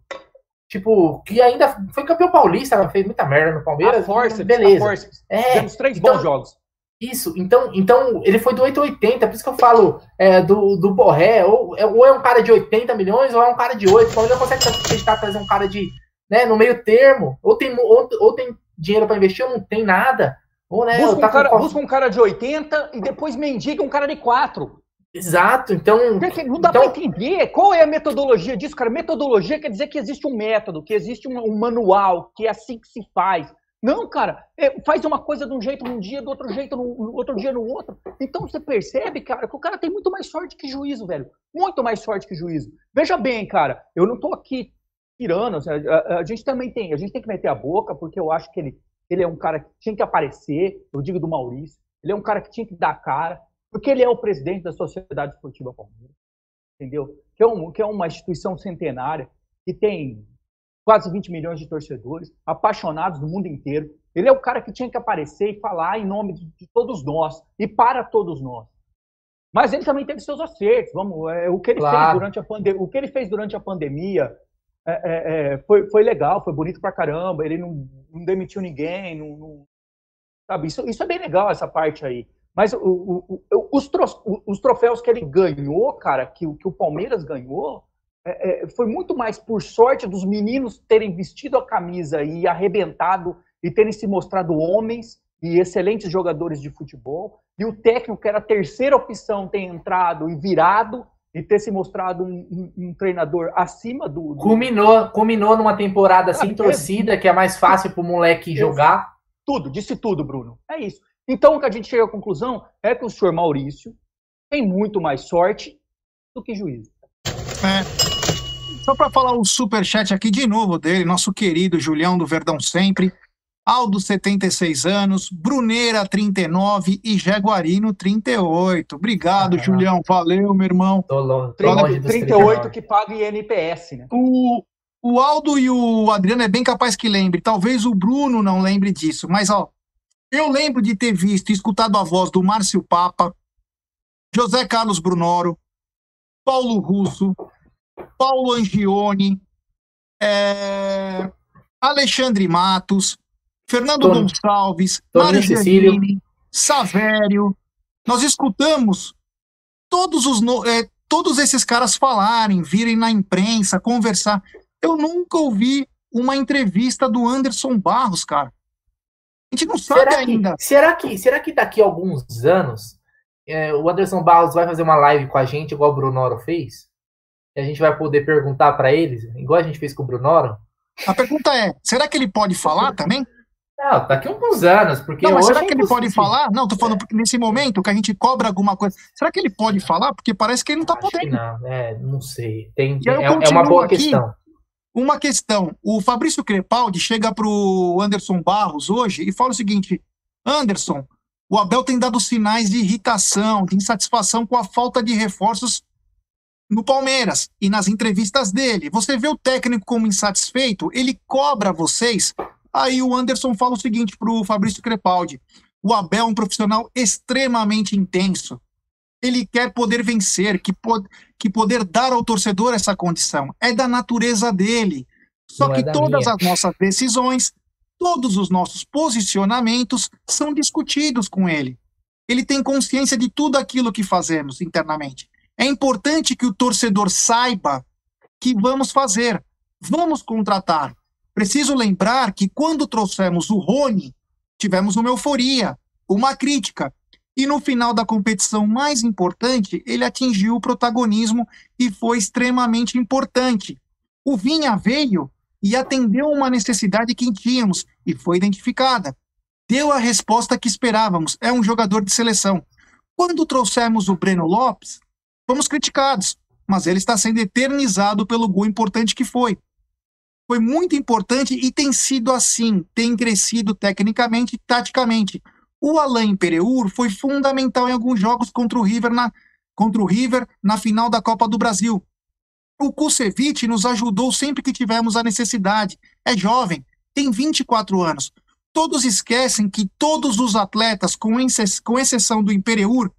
Tipo, que ainda foi campeão paulista, fez muita merda no Palmeiras. A força, beleza. A força. É, Temos três então, bons jogos. Isso, então, então ele foi do 880, por isso que eu falo é, do, do Borré, ou, é, ou é um cara de 80 milhões, ou é um cara de 8, então ele não consegue acreditar trazer um cara de, né, no meio termo, ou tem, ou, ou tem dinheiro para investir, ou não tem nada. Ou, né, busca, tá um cara, com... busca um cara de 80 e depois mendiga um cara de 4. Exato, então. Não dá então... para entender qual é a metodologia disso, cara. Metodologia quer dizer que existe um método, que existe um, um manual, que é assim que se faz. Não, cara, é, faz uma coisa de um jeito num dia, do outro jeito no, no, outro dia no outro. Então você percebe, cara, que o cara tem muito mais sorte que juízo, velho. Muito mais sorte que juízo. Veja bem, cara, eu não tô aqui tirando, assim, a, a, gente também tem, a gente tem que meter a boca, porque eu acho que ele, ele é um cara que tinha que aparecer, eu digo do Maurício, ele é um cara que tinha que dar cara, porque ele é o presidente da Sociedade Esportiva Palmeiras, entendeu? Que é, um, que é uma instituição centenária, que tem quase 20 milhões de torcedores, apaixonados do mundo inteiro. Ele é o cara que tinha que aparecer e falar em nome de, todos nós e para todos nós. Mas ele também teve seus acertos. Vamos, é, o que ele claro. fez durante a pandemia, o que ele fez durante a pandemia é, é, é, foi, foi legal, foi bonito pra caramba. Ele não, não demitiu ninguém, não, não, sabe? Isso, isso é bem legal essa parte aí. Mas o, o, o, os, os, troféus que ele ganhou, cara, que, que o Palmeiras ganhou, é, é, foi muito mais por sorte dos meninos terem vestido a camisa e arrebentado e terem se mostrado homens e excelentes jogadores de futebol, e o técnico, que era a terceira opção, ter entrado e virado e ter se mostrado um, um, um treinador acima do, do. Culminou, culminou numa temporada sem ah, torcida, que é mais fácil para o moleque jogar. Tudo, disse tudo, Bruno. É isso. Então, o que a gente chega à conclusão é que o senhor Maurício tem muito mais sorte do que juízo. É. Só para falar o super chat aqui de novo dele, nosso querido Julião do Verdão Sempre, Aldo 76 anos, Bruneira 39 e Jaguarino 38. Obrigado, ah, Julião, valeu, meu irmão. Tô longe, tô longe 38 que paga INPS, né? O, o Aldo e o Adriano é bem capaz que lembre, talvez o Bruno não lembre disso, mas ó, eu lembro de ter visto e escutado a voz do Márcio Papa, José Carlos Brunoro, Paulo Russo, Paulo Angione, é, Alexandre Matos, Fernando Tony, Gonçalves, Mário Giannini, Savério. Nós escutamos todos, os, é, todos esses caras falarem, virem na imprensa, conversar. Eu nunca ouvi uma entrevista do Anderson Barros, cara. A gente não sabe será ainda. Que, será, que, será que daqui a alguns anos é, o Anderson Barros vai fazer uma live com a gente, igual o Brunoro fez? E a gente vai poder perguntar para eles, igual a gente fez com o Brunoro? A pergunta é: será que ele pode falar também? Não, daqui a alguns anos, porque. Não, mas será é que ele pode falar? Não, tô falando é. nesse momento que a gente cobra alguma coisa. Será que ele pode falar? Porque parece que ele não tá Acho podendo. não, é, não sei. Tem, é, é uma boa aqui, questão. Uma questão. O Fabrício Crepaldi chega pro Anderson Barros hoje e fala o seguinte: Anderson, o Abel tem dado sinais de irritação, de insatisfação com a falta de reforços no Palmeiras e nas entrevistas dele. Você vê o técnico como insatisfeito, ele cobra vocês. Aí o Anderson fala o seguinte para o Fabrício Crepaldi: o Abel é um profissional extremamente intenso. Ele quer poder vencer, que, pod que poder dar ao torcedor essa condição. É da natureza dele. Só Não é que é todas minha. as nossas decisões, todos os nossos posicionamentos são discutidos com ele. Ele tem consciência de tudo aquilo que fazemos internamente. É importante que o torcedor saiba que vamos fazer, vamos contratar. Preciso lembrar que quando trouxemos o Rony, tivemos uma euforia, uma crítica, e no final da competição mais importante, ele atingiu o protagonismo e foi extremamente importante. O Vinha veio e atendeu uma necessidade que tínhamos e foi identificada. Deu a resposta que esperávamos, é um jogador de seleção. Quando trouxemos o Breno Lopes, fomos criticados, mas ele está sendo eternizado pelo gol importante que foi. Foi muito importante e tem sido assim, tem crescido tecnicamente e taticamente. O Alain Pereur foi fundamental em alguns jogos contra o River na, contra o River na final da Copa do Brasil. O Kusevich nos ajudou sempre que tivemos a necessidade. É jovem, tem 24 anos. Todos esquecem que todos os atletas, com, com exceção do Imperiur,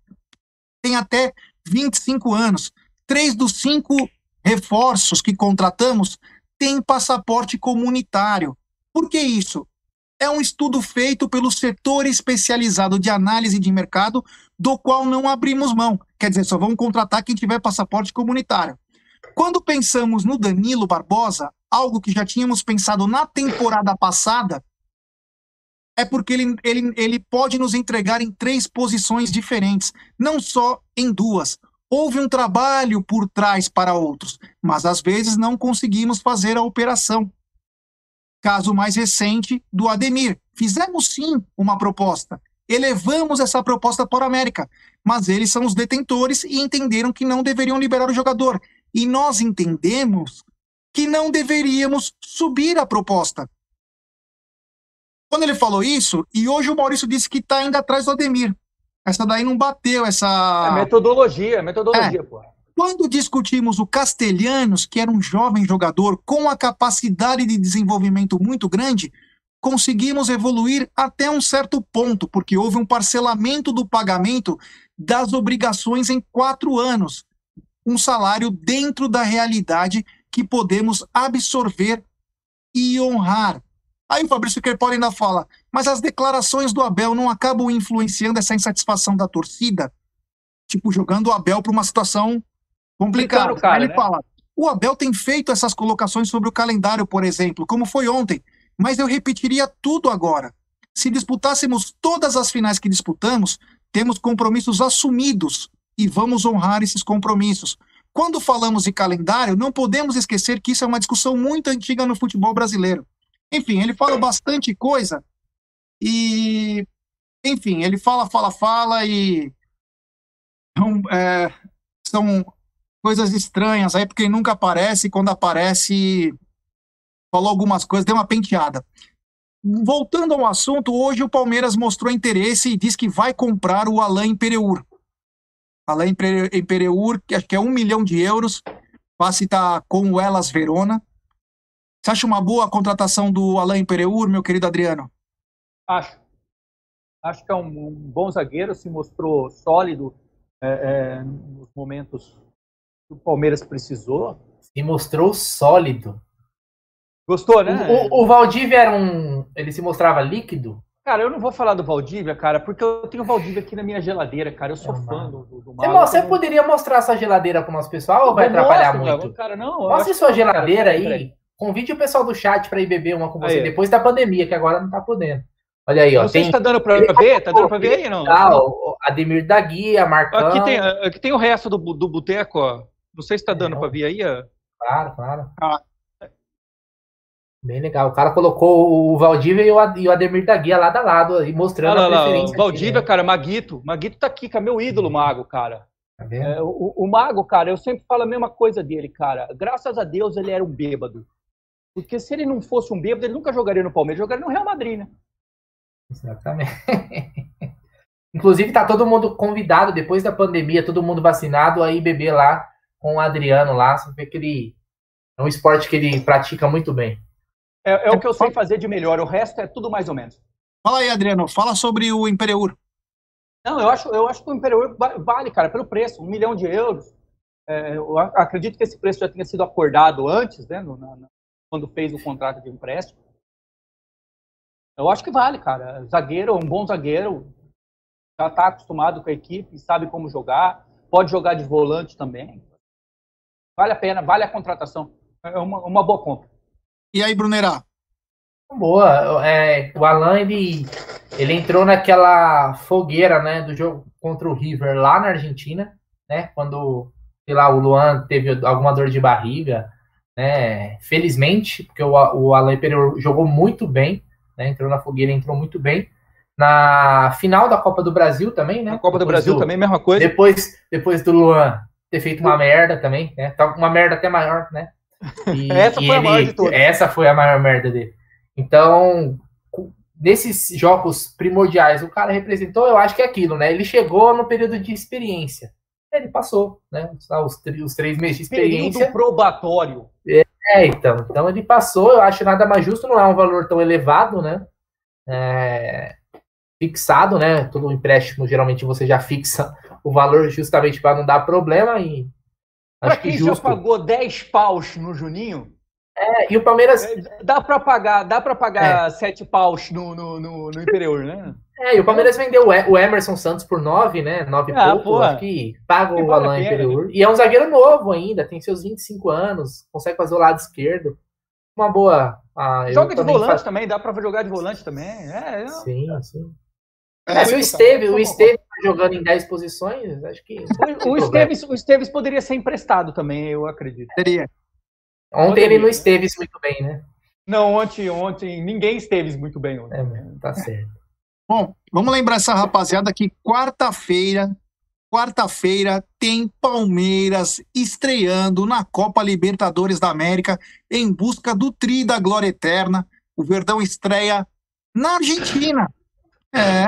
têm até 25 anos. Três dos cinco reforços que contratamos têm passaporte comunitário. Por que isso? É um estudo feito pelo setor especializado de análise de mercado, do qual não abrimos mão. Quer dizer, só vamos contratar quem tiver passaporte comunitário. Quando pensamos no Danilo Barbosa, algo que já tínhamos pensado na temporada passada, é porque ele, ele, ele pode nos entregar em três posições diferentes, não só em duas. Houve um trabalho por trás para outros, mas às vezes não conseguimos fazer a operação. Caso mais recente do Ademir. Fizemos sim uma proposta. Elevamos essa proposta para a América, mas eles são os detentores e entenderam que não deveriam liberar o jogador. E nós entendemos que não deveríamos subir a proposta. Quando ele falou isso, e hoje o Maurício disse que está ainda atrás do Ademir. Essa daí não bateu, essa. É metodologia, é metodologia, é. pô. Quando discutimos o Castelhanos, que era um jovem jogador com a capacidade de desenvolvimento muito grande, conseguimos evoluir até um certo ponto, porque houve um parcelamento do pagamento das obrigações em quatro anos. Um salário dentro da realidade que podemos absorver e honrar. Aí o Fabrício Kerpoli ainda fala, mas as declarações do Abel não acabam influenciando essa insatisfação da torcida? Tipo, jogando o Abel para uma situação complicada. Cara, Aí ele né? fala, o Abel tem feito essas colocações sobre o calendário, por exemplo, como foi ontem, mas eu repetiria tudo agora. Se disputássemos todas as finais que disputamos, temos compromissos assumidos e vamos honrar esses compromissos. Quando falamos de calendário, não podemos esquecer que isso é uma discussão muito antiga no futebol brasileiro. Enfim, ele fala bastante coisa e, enfim, ele fala, fala, fala e é, são coisas estranhas aí, porque ele nunca aparece, quando aparece, falou algumas coisas, deu uma penteada. Voltando ao assunto, hoje o Palmeiras mostrou interesse e diz que vai comprar o Alain Pereur. Alain Pereur, que acho que é um milhão de euros, passe está com o Elas Verona. Você acha uma boa a contratação do Alain Pereur, meu querido Adriano? Acho. Acho que é um, um bom zagueiro, se mostrou sólido é, é, nos momentos que o Palmeiras precisou. Se mostrou sólido. Gostou, né? O, o, o Valdívia era um. Ele se mostrava líquido? Cara, eu não vou falar do Valdívia, cara, porque eu tenho o Valdívia aqui na minha geladeira, cara. Eu sou é fã do, do, do. Você, poderia mostrar essa geladeira para o nosso pessoal ou vai atrapalhar muito? Cara, não. Mostre sua geladeira aí. Convide o pessoal do chat para ir beber uma com você aí. depois da pandemia, que agora não tá podendo. Olha aí, ó. Não sei tem... se tá dando para ver, tá dando para ver aí, não? Tá, o Ademir da Guia, Marcão. Aqui tem, aqui tem o resto do, do boteco, ó. Não sei se tá dando é, para ver aí, ó. Claro, claro. Ah. Bem legal. O cara colocou o Valdívia e o Ademir da Guia lado a lado, aí, mostrando ah, a preferência. Valdívia, né? cara, Maguito. Maguito tá aqui, cara, meu ídolo, Mago, cara. Tá é, o, o, Mago, cara, eu sempre falo a mesma coisa dele, cara. Graças a Deus ele era um bêbado. Porque se ele não fosse um bêbado, ele nunca jogaria no Palmeiras, jogaria no Real Madrid, né? Exatamente. Inclusive, tá todo mundo convidado, depois da pandemia, todo mundo vacinado, aí beber lá com o Adriano lá. Você vê que ele é um esporte que ele pratica muito bem. É, é o que eu sei fazer de melhor, o resto é tudo mais ou menos. Fala aí, Adriano, fala sobre o Imperiur. Não, eu acho, eu acho que o Imperiur vale, cara, pelo preço, um milhão de euros. É, eu acredito que esse preço já tenha sido acordado antes, né, no, na, quando fez o contrato de empréstimo. Eu acho que vale, cara. Zagueiro, um bom zagueiro, já está acostumado com a equipe, sabe como jogar, pode jogar de volante também. Vale a pena, vale a contratação. É uma, uma boa compra. E aí, Brunerá? Boa. É, o Alan, ele, ele entrou naquela fogueira né, do jogo contra o River lá na Argentina, né? Quando, sei lá, o Luan teve alguma dor de barriga, né? Felizmente, porque o, o Alain Pereira jogou muito bem, né? Entrou na fogueira, entrou muito bem. Na final da Copa do Brasil também, né? Na Copa do Brasil do, também, mesma coisa. Depois, depois do Luan ter feito uma merda também, né? Tá uma merda até maior, né? E, essa foi ele, a maior de todas. Essa foi a maior merda dele. Então, nesses jogos primordiais o cara representou, eu acho que é aquilo, né? Ele chegou no período de experiência. Ele passou, né? Os, os três meses de experiência. Período probatório. É, então. Então ele passou, eu acho nada mais justo, não é um valor tão elevado, né? É, fixado, né? Todo empréstimo, geralmente você já fixa o valor justamente para não dar problema. E Pra quem já pagou 10 paus no Juninho, é, e o Palmeiras. É, dá para pagar, dá para pagar é. 7 paus no, no, no, no Imperiur, né? É, e o Palmeiras vendeu o Emerson Santos por 9, né? 9 ah, pouco, acho que paga o Alain Imperiur. E é um zagueiro novo ainda, tem seus 25 anos, consegue fazer o lado esquerdo. Uma boa. Ah, Joga de volante faz... também, dá para jogar de volante também. É, é... Sim, sim. É, é se o Esteve, o Esteve tá jogando em 10 posições, acho que. O, o, Esteves, o Esteves poderia ser emprestado também, eu acredito. Seria. Ontem ele não esteve muito bem, né? Não, ontem, ontem ninguém esteve muito bem ontem. É, tá certo. Bom, vamos lembrar essa rapaziada que quarta-feira, quarta-feira tem Palmeiras estreando na Copa Libertadores da América em busca do tri da glória eterna. O Verdão estreia na Argentina. É.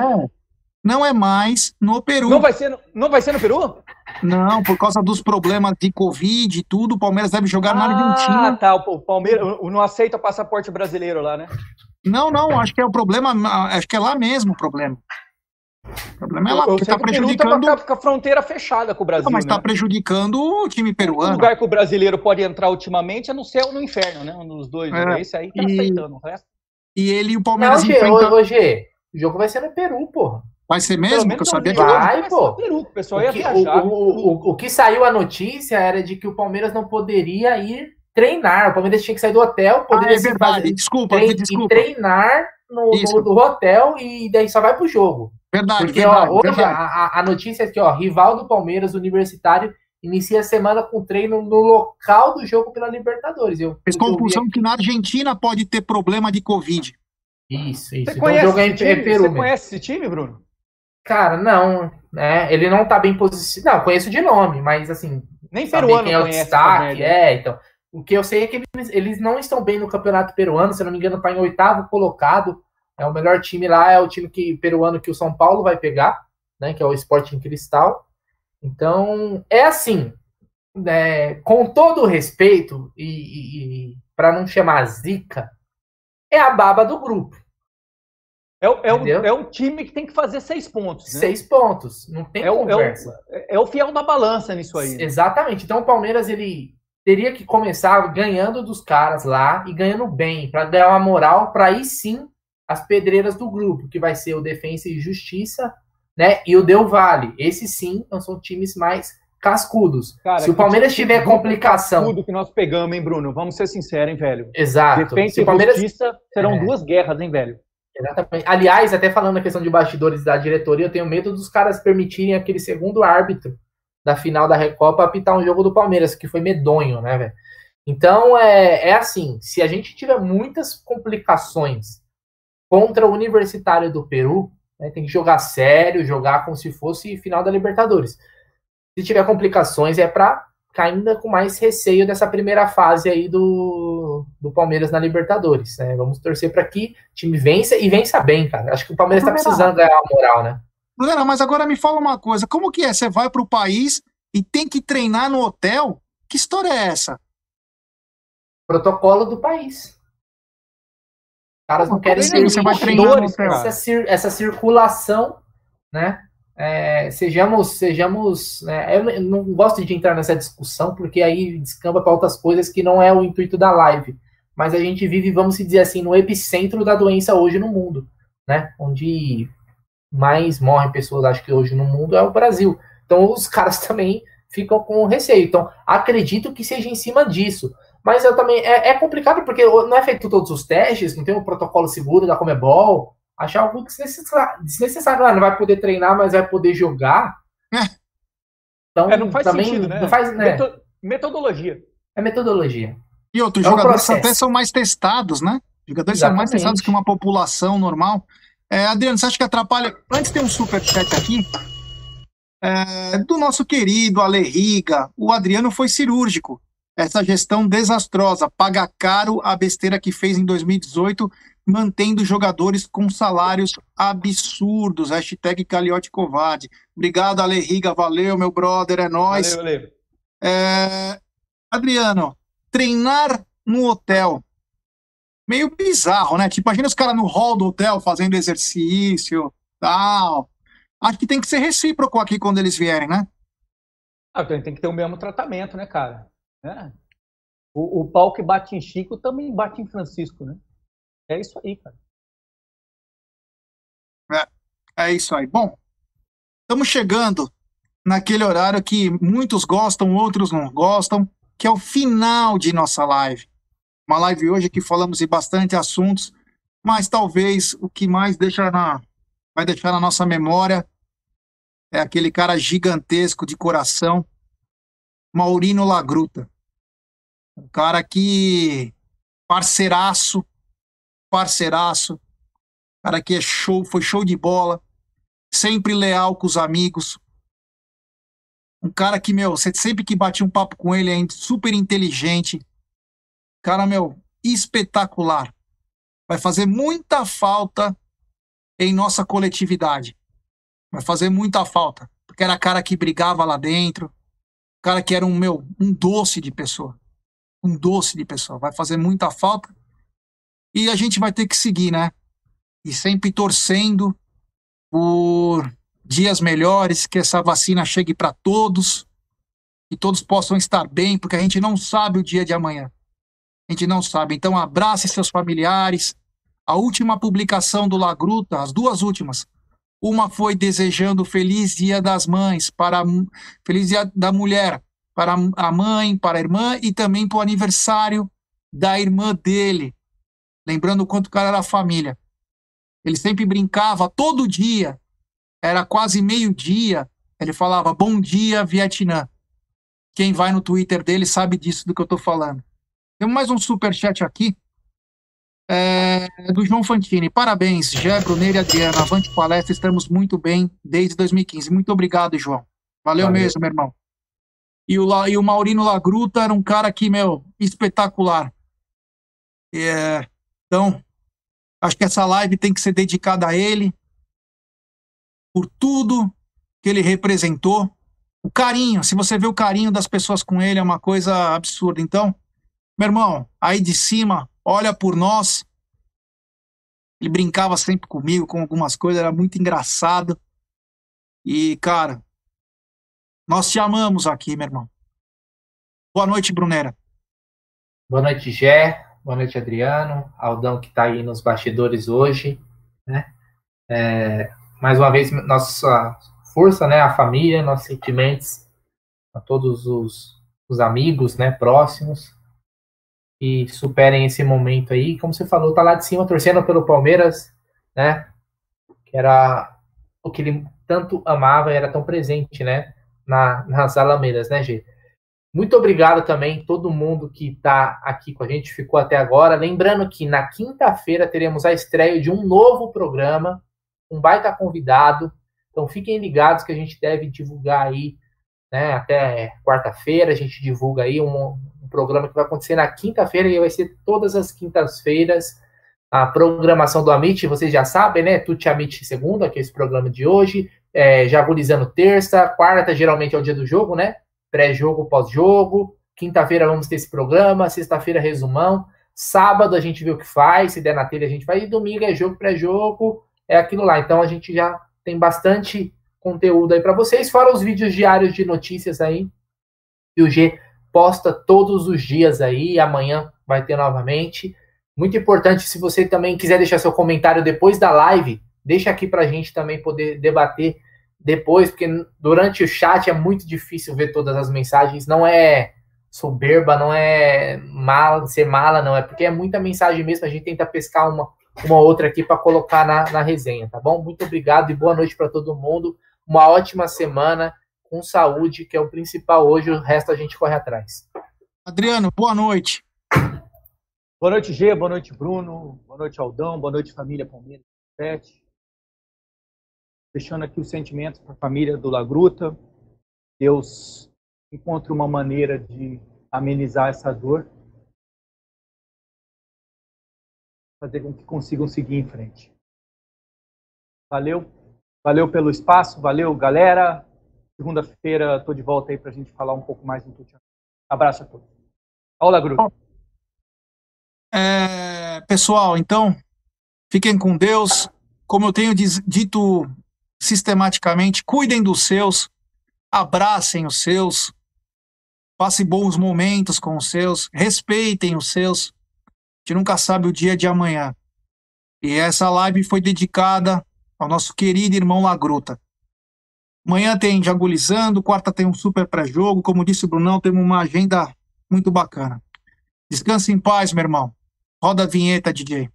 Não é mais no Peru. Não vai ser no, não vai ser no Peru? Não, por causa dos problemas de Covid e tudo, o Palmeiras deve jogar ah, na Argentina. Ah, tá. O Palmeiras não aceita passaporte brasileiro lá, né? Não, não, acho que é o problema, acho que é lá mesmo o problema. O problema é lá, porque está prejudicando. Tá com a fronteira fechada com o Brasil. Não, mas está né? prejudicando o time peruano. O lugar que o brasileiro pode entrar ultimamente é no céu ou no inferno, né? Um dos dois. É, Esse aí tá e... aceitando o resto. E ele e o Palmeiras. Não, enfrenta... Ô, Gê, o jogo vai ser no Peru, porra. Vai ser mesmo? Porque eu sabia que vai, pô. Peru, o pessoal ia o que, viajar. O, o, o, o, que saiu a notícia era de que o Palmeiras não poderia ir treinar. O Palmeiras tinha que sair do hotel, poderia ah, é verdade. Fazer, desculpa, trein, desculpa. treinar no, no, no, hotel e daí só vai pro jogo. Verdade, Porque, verdade, ó, hoje verdade. A, a, notícia é que, ó, rival do Palmeiras, Universitário, inicia a semana com treino no local do jogo pela Libertadores. Eu, Fez confusão que na Argentina pode ter problema de Covid. Isso, isso. Você então, conhece, é, esse, time? É Peru Você conhece esse time, Bruno? Cara, não, né? Ele não tá bem posicionado. Não, conheço de nome, mas assim. Nem peruano quem é o destaque. É, então. O que eu sei é que eles, eles não estão bem no campeonato peruano, se eu não me engano, tá em oitavo colocado. É o melhor time lá, é o time que, peruano que o São Paulo vai pegar, né? Que é o Sporting Cristal. Então, é assim. né? com todo o respeito, e, e, e para não chamar zica, é a baba do grupo. É, é, o, é um time que tem que fazer seis pontos. Né? Seis pontos, não tem é conversa. O, é, o, é o fiel da balança nisso aí. Né? Exatamente. Então o Palmeiras ele teria que começar ganhando dos caras lá e ganhando bem, para dar uma moral para aí sim as pedreiras do grupo, que vai ser o Defensa e Justiça, né? E o Del Vale. Esses sim são times mais cascudos. Cara, Se o Palmeiras tiver complicação. Tudo que nós pegamos, hein, Bruno? Vamos ser sinceros, hein, velho? Exato. Defensa e Palmeiras... Justiça serão é. duas guerras, hein, velho? Exatamente. Aliás, até falando na questão de bastidores da diretoria, eu tenho medo dos caras permitirem aquele segundo árbitro da final da Recopa apitar um jogo do Palmeiras, que foi medonho, né, velho? Então, é, é assim, se a gente tiver muitas complicações contra o Universitário do Peru, né, tem que jogar sério, jogar como se fosse final da Libertadores. Se tiver complicações, é para ainda com mais receio dessa primeira fase aí do, do Palmeiras na Libertadores. Né? Vamos torcer para que o time vença e vença bem, cara. Acho que o Palmeiras está precisando ganhar uma moral, né? Galera, mas agora me fala uma coisa: como que é? Você vai para o país e tem que treinar no hotel? Que história é essa? Protocolo do país. Os caras não querem ser você vai treinar no hotel. Essa, essa circulação, né? É, sejamos, sejamos, né, eu não gosto de entrar nessa discussão porque aí descamba para outras coisas que não é o intuito da live, mas a gente vive, vamos dizer assim, no epicentro da doença hoje no mundo, né, onde mais morrem pessoas, acho que hoje no mundo é o Brasil. Então os caras também ficam com receio. Então acredito que seja em cima disso. Mas eu também é, é complicado porque não é feito todos os testes, não tem um protocolo seguro da Comebol, achar algo desnecessário. desnecessário. Ah, não vai poder treinar, mas vai poder jogar. É. Então, é, não faz também, sentido, né? Não faz, né? Metodologia. É metodologia. E outros é jogadores até são mais testados, né? Jogadores Exatamente. são mais testados que uma população normal. É, Adriano, você acha que atrapalha? Antes tem um superchat aqui. É, do nosso querido Ale Riga. O Adriano foi cirúrgico. Essa gestão desastrosa. Paga caro a besteira que fez em 2018 mantendo jogadores com salários absurdos. Hashtag Caliote Covade. Obrigado, Ale Riga. Valeu, meu brother. É nóis. Valeu, valeu. É... Adriano, treinar no hotel. Meio bizarro, né? Tipo, imagina os caras no hall do hotel fazendo exercício, tal. Acho que tem que ser recíproco aqui quando eles vierem, né? Ah, tem que ter o mesmo tratamento, né, cara? É. O, o pau que bate em Chico também bate em Francisco, né? É isso aí, cara. É, é isso aí. Bom, estamos chegando naquele horário que muitos gostam, outros não gostam, que é o final de nossa live. Uma live hoje que falamos de bastante assuntos, mas talvez o que mais deixa na, vai deixar na nossa memória é aquele cara gigantesco de coração, Maurino Lagruta. Um cara que parceiraço, parceiraço, cara que é show, foi show de bola, sempre leal com os amigos. Um cara que, meu, sempre que bate um papo com ele é super inteligente. Cara, meu, espetacular. Vai fazer muita falta em nossa coletividade. Vai fazer muita falta. Porque era cara que brigava lá dentro. Cara que era um, meu, um doce de pessoa um doce de pessoa. Vai fazer muita falta. E a gente vai ter que seguir, né? E sempre torcendo por dias melhores, que essa vacina chegue para todos, que todos possam estar bem, porque a gente não sabe o dia de amanhã. A gente não sabe. Então, abrace seus familiares. A última publicação do Lagruta, as duas últimas, uma foi desejando feliz Dia das Mães para feliz Dia da Mulher para a mãe, para a irmã e também para o aniversário da irmã dele. Lembrando o quanto o cara era família. Ele sempre brincava todo dia, era quase meio-dia. Ele falava: Bom dia, Vietnã. Quem vai no Twitter dele sabe disso do que eu estou falando. Tem mais um super chat aqui. É, do João Fantini. Parabéns, Gé, Bruneiro e Adriana. Avante palestra, estamos muito bem desde 2015. Muito obrigado, João. Valeu, Valeu. mesmo, meu irmão. E o, e o Maurino Lagruta era um cara que, meu, espetacular. É, então, acho que essa live tem que ser dedicada a ele, por tudo que ele representou. O carinho, se você vê o carinho das pessoas com ele, é uma coisa absurda. Então, meu irmão, aí de cima, olha por nós. Ele brincava sempre comigo com algumas coisas, era muito engraçado. E, cara, nós te amamos aqui, meu irmão. Boa noite, Brunera. Boa noite, Gé. Boa noite, Adriano. Aldão que está aí nos bastidores hoje. Né? É, mais uma vez, nossa força, né? A família, nossos sentimentos a todos os, os amigos, né? Próximos. E superem esse momento aí. Como você falou, tá lá de cima torcendo pelo Palmeiras, né? Que era o que ele tanto amava e era tão presente, né? na, nas Alamedas, né, Gê? Muito obrigado também todo mundo que está aqui com a gente, ficou até agora. Lembrando que na quinta-feira teremos a estreia de um novo programa, um baita convidado. Então fiquem ligados que a gente deve divulgar aí, né, até quarta-feira, a gente divulga aí um, um programa que vai acontecer na quinta-feira e vai ser todas as quintas-feiras. A programação do Amit, vocês já sabem, né? Tuti Amit segunda, que é esse programa de hoje é, já agulizando terça, quarta geralmente é o dia do jogo, né? Pré-jogo, pós-jogo. Quinta-feira vamos ter esse programa, sexta-feira resumão. Sábado a gente vê o que faz, se der na telha a gente vai. E domingo é jogo, pré-jogo, é aquilo lá. Então a gente já tem bastante conteúdo aí para vocês, fora os vídeos diários de notícias aí. E o G posta todos os dias aí, amanhã vai ter novamente. Muito importante, se você também quiser deixar seu comentário depois da live, deixa aqui para a gente também poder debater depois, porque durante o chat é muito difícil ver todas as mensagens. Não é soberba, não é mala, ser mala, não. É porque é muita mensagem mesmo. A gente tenta pescar uma, uma outra aqui para colocar na, na resenha, tá bom? Muito obrigado e boa noite para todo mundo. Uma ótima semana com saúde, que é o principal hoje. O resto a gente corre atrás. Adriano, boa noite. Boa noite, G. Boa noite, Bruno. Boa noite, Aldão. Boa noite, família Palmeiras. Deixando aqui os sentimentos para a família do Lagruta. Deus encontre uma maneira de amenizar essa dor. fazer com que consigam seguir em frente. Valeu, valeu pelo espaço, valeu galera. Segunda-feira estou de volta aí para a gente falar um pouco mais do Tuti. Abraço a todos. Olá, grupo. É, pessoal, então, fiquem com Deus. Como eu tenho dito sistematicamente, cuidem dos seus, abracem os seus, passem bons momentos com os seus, respeitem os seus. A gente nunca sabe o dia de amanhã. E essa live foi dedicada ao nosso querido irmão Lagruta. Amanhã tem Jagulizando, quarta tem um super pré-jogo. Como disse o Brunão, temos uma agenda muito bacana. Descanse em paz, meu irmão. Roda a vinheta, DJ.